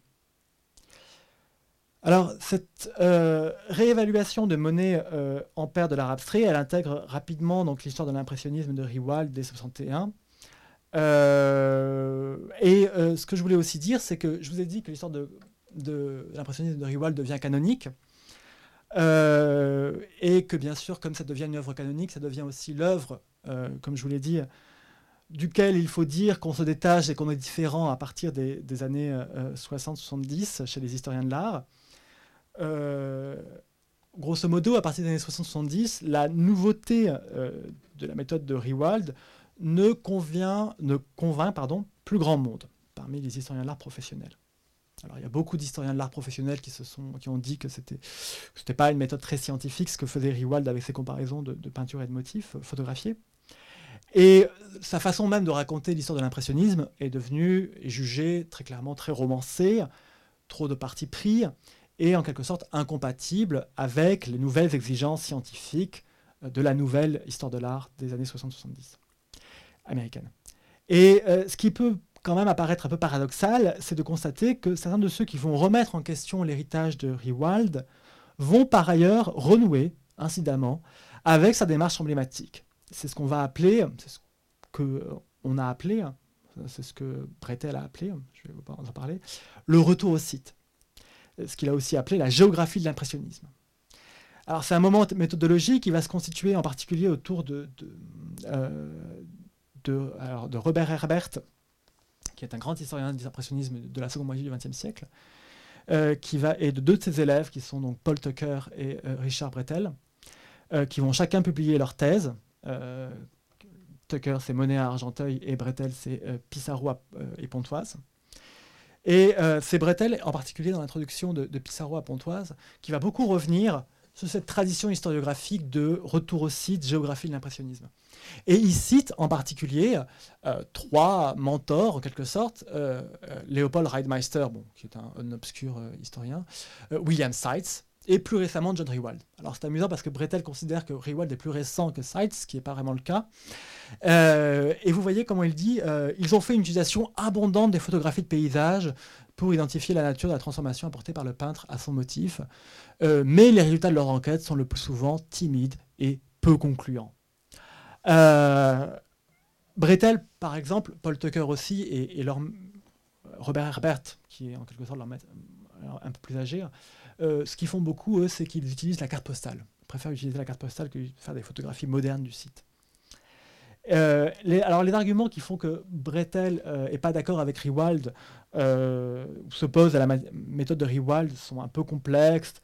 Alors, cette euh, réévaluation de Monet en père de l'art abstrait, elle intègre rapidement l'histoire de l'impressionnisme de Riwald dès 61. et ce que je voulais aussi dire, c'est que je vous ai dit que l'histoire de, de l'impressionnisme de Riwald devient canonique. Euh, et que bien sûr, comme ça devient une œuvre canonique, ça devient aussi l'œuvre, euh, comme je vous l'ai dit, duquel il faut dire qu'on se détache et qu'on est différent à partir des, années 60-70 euh, chez les historiens de l'art. grosso modo, à partir des années 60-70, la nouveauté de la méthode de Riwald ne, convient, ne convainc pardon, plus grand monde parmi les historiens de l'art professionnels. Alors, il y a beaucoup d'historiens de l'art professionnel qui, se sont, qui ont dit que c'était n'était pas une méthode très scientifique ce que faisait Riwald avec ses comparaisons de, peinture et de motifs euh, photographiés. Et sa façon même de raconter l'histoire de l'impressionnisme est devenue jugée très clairement très romancée, trop de parti pris, et en quelque sorte incompatible avec les nouvelles exigences scientifiques euh, de la nouvelle histoire de l'art des années 60-70 américaine. Et euh, ce qui peut quand même apparaître un peu paradoxal, c'est de constater que certains de ceux qui vont remettre en question l'héritage de Riwald vont par ailleurs renouer, incidemment, avec sa démarche emblématique. C'est ce qu'on va appeler, c'est ce qu'on a appelé, c'est ce que Bretel a appelé, je vais vous en parler, le retour au site. Ce qu'il a aussi appelé la géographie de l'impressionnisme. Alors c'est un moment méthodologique qui va se constituer en particulier autour de, de, euh, de Robert Herbert, qui est un grand historien de l'impressionnisme de la seconde moitié du XXe siècle, euh, qui va, et de deux de ses élèves, qui sont donc Paul Tucker et euh, Richard Bretel, euh, qui vont chacun publier leur thèse. Tucker, c'est Monet à Argenteuil, et Bretel, c'est Pissarro et Pontoise. Et c'est Bretel, en particulier dans l'introduction de, de, Pissarro à Pontoise, qui va beaucoup revenir sur cette tradition historiographique de retour au site, géographie de l'impressionnisme. Et il cite en particulier euh, trois mentors, en quelque sorte, euh, euh, Léopold Reidmeister, bon, qui est un, obscur historien, William Seitz, et plus récemment John Rewald. Alors c'est amusant parce que Bretel considère que Rewald est plus récent que Seitz, ce qui n'est pas vraiment le cas. et vous voyez comment il dit, ils ont fait une utilisation abondante des photographies de paysages pour identifier la nature de la transformation apportée par le peintre à son motif. mais les résultats de leur enquête sont le plus souvent timides et peu concluants. Euh, Bretel, par exemple, Paul Tucker aussi, et, Robert Herbert, qui est en quelque sorte leur maître, un peu plus âgé, euh, ce qu'ils font beaucoup, eux, c'est qu'ils utilisent la carte postale. Ils préfèrent utiliser la carte postale que faire des photographies modernes du site. Euh, les, alors les arguments qui font que Bretel n'est pas d'accord avec Riwald, s'opposent à la méthode de Riwald, sont un peu complexes.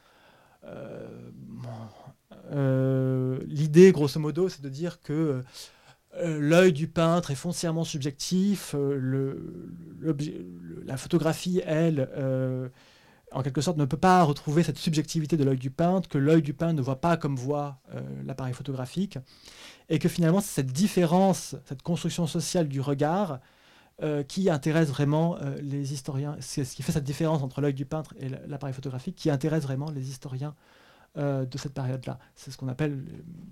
L'idée, grosso modo, c'est de dire que l'œil du peintre est foncièrement subjectif, la photographie, elle, en quelque sorte, ne peut pas retrouver cette subjectivité de l'œil du peintre, que l'œil du peintre ne voit pas comme voit l'appareil photographique, et que finalement, c'est cette différence, cette construction sociale du regard euh, qui intéresse vraiment euh, les historiens. C'est ce qui fait cette différence entre l'œil du peintre et l'appareil photographique qui intéresse vraiment les historiens euh, de cette période-là. C'est ce qu'on appelle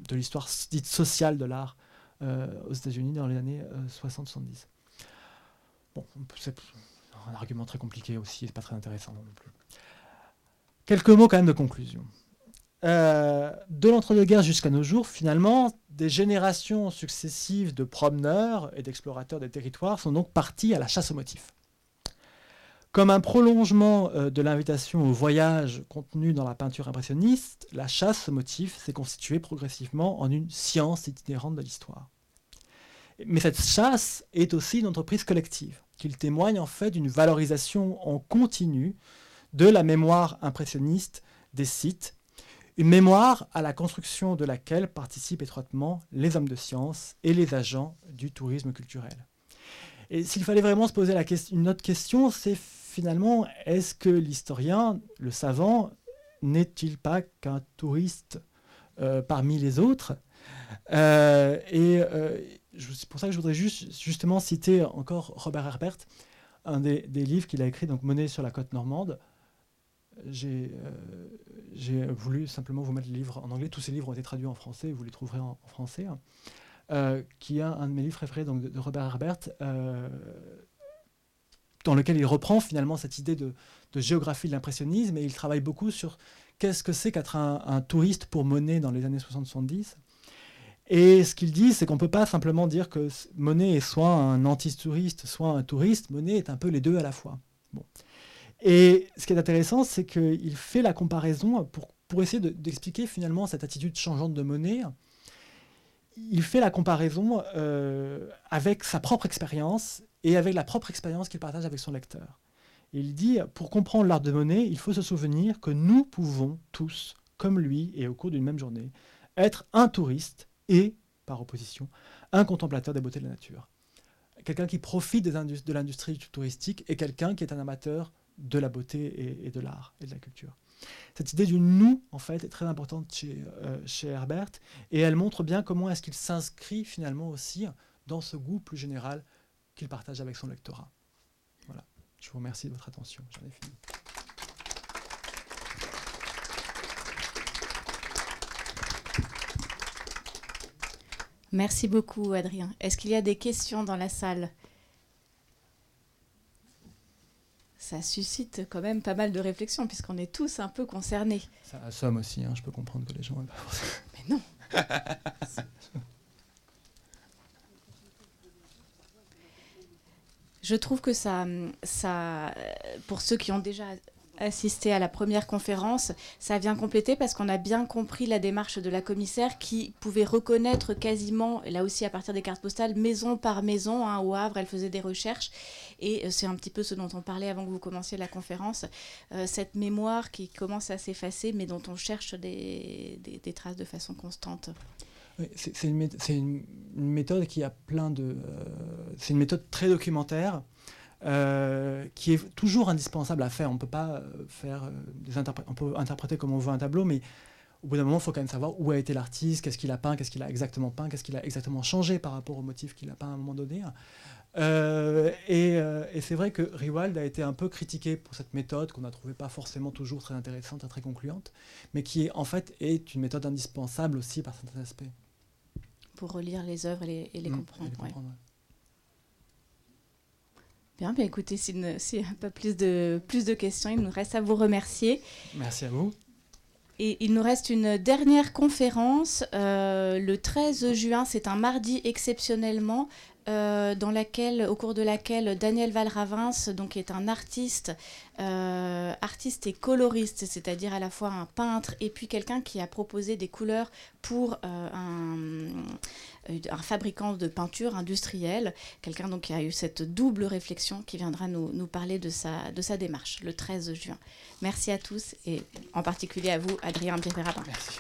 de l'histoire dite sociale de l'art aux États-Unis dans les années 60-70. Bon, c'est un argument très compliqué aussi, c'est pas très intéressant non plus. Quelques mots quand même de conclusion. Euh, de l'entre-deux-guerres jusqu'à nos jours, finalement, des générations successives de promeneurs et d'explorateurs des territoires sont donc partis à la chasse aux motifs. Comme un prolongement euh, de l'invitation au voyage contenue dans la peinture impressionniste, la chasse aux motifs s'est constituée progressivement en une science itinérante de l'histoire. Mais cette chasse est aussi une entreprise collective, qui témoigne en fait d'une valorisation en continu de la mémoire impressionniste des sites une mémoire à la construction de laquelle participent étroitement les hommes de science et les agents du tourisme culturel. Et s'il fallait vraiment se poser une autre question, c'est finalement, est-ce que l'historien, le savant, n'est-il pas qu'un touriste euh, parmi les autres? Euh, Et euh, c'est pour ça que je voudrais juste, justement citer encore Robert Herbert, un des, des livres qu'il a écrit, donc Monnaie sur la côte normande, j'ai euh, voulu simplement vous mettre le livre en anglais. Tous ces livres ont été traduits en français, vous les trouverez en, français. Hein. Euh, qui est un, de mes livres préférés donc, de, Robert Herbert, euh, dans lequel il reprend finalement cette idée de, géographie de l'impressionnisme et il travaille beaucoup sur qu'est-ce que c'est qu'être un, touriste pour Monet dans les années 60-70. Et ce qu'il dit, c'est qu'on ne peut pas simplement dire que Monet est soit un anti-touriste, soit un touriste. Monet est un peu les deux à la fois. Bon. Et ce qui est intéressant, c'est qu'il fait la comparaison pour, pour essayer d'expliquer finalement cette attitude changeante de monnaie. Il fait la comparaison euh, avec sa propre expérience et avec la propre expérience qu'il partage avec son lecteur. il dit, pour comprendre l'art de monnaie, il faut se souvenir que nous pouvons tous, comme lui et au cours d'une même journée, être un touriste et, par opposition, un contemplateur des beautés de la nature. Quelqu'un qui profite de l'industrie touristique et quelqu'un qui est un amateur de la beauté et, de l'art et de la culture. Cette idée du nous, en fait, est très importante chez, euh, chez Herbert, et elle montre bien comment est-ce qu'il s'inscrit finalement aussi dans ce goût plus général qu'il partage avec son lectorat. Voilà. Je vous remercie de votre attention. J'en ai fini. Merci beaucoup, Adrien. Est-ce qu'il y a des questions dans la salle? Ça suscite quand même pas mal de réflexions, puisqu'on est tous un peu concernés. Ça assomme aussi, hein, je peux comprendre que les gens... Mais non Je trouve que ça, ça, pour ceux qui ont déjà assisté à la première conférence, ça vient compléter parce qu'on a bien compris la démarche de la commissaire qui pouvait reconnaître quasiment, là aussi à partir des cartes postales, maison par maison. Hein, au Havre, elle faisait des recherches. Et euh, c'est un petit peu ce dont on parlait avant que vous commenciez la conférence, euh, cette mémoire qui commence à s'effacer, mais dont on cherche des, traces de façon constante. c'est une, une, méthode qui a plein de... Euh, c'est une méthode très documentaire. Euh, qui est toujours indispensable à faire. On peut pas euh, faire euh, des on peut interpréter comme on veut un tableau, mais au bout d'un moment, il faut quand même savoir où a été l'artiste, qu'est-ce qu'il a peint, qu'est-ce qu'il a exactement peint, qu'est-ce qu'il a exactement changé par rapport au motif qu'il a peint à un moment donné. et, et c'est vrai que Riwald a été un peu critiqué pour cette méthode qu'on n'a trouvé pas forcément toujours très intéressante et très concluante, mais qui est, en fait est une méthode indispensable aussi par certains aspects. Pour relire les œuvres et les, mmh, comprendre. Bien, bien écoutez, s'il n'y a pas plus de, plus de questions, il nous reste à vous remercier. Merci à vous. Et il nous reste une dernière conférence euh, le 13 juin, c'est un mardi exceptionnellement, euh, dans laquelle, au cours de laquelle Daniel Valravins, donc, est un artiste, euh, artiste et coloriste, c'est-à-dire à la fois un peintre et puis quelqu'un qui a proposé des couleurs pour un, un, fabricant de peinture industriel, quelqu'un donc qui a eu cette double réflexion qui viendra nous, nous parler de sa, de sa démarche le 13 juin. Merci à tous et en particulier à vous, Adrien Pierre Merci.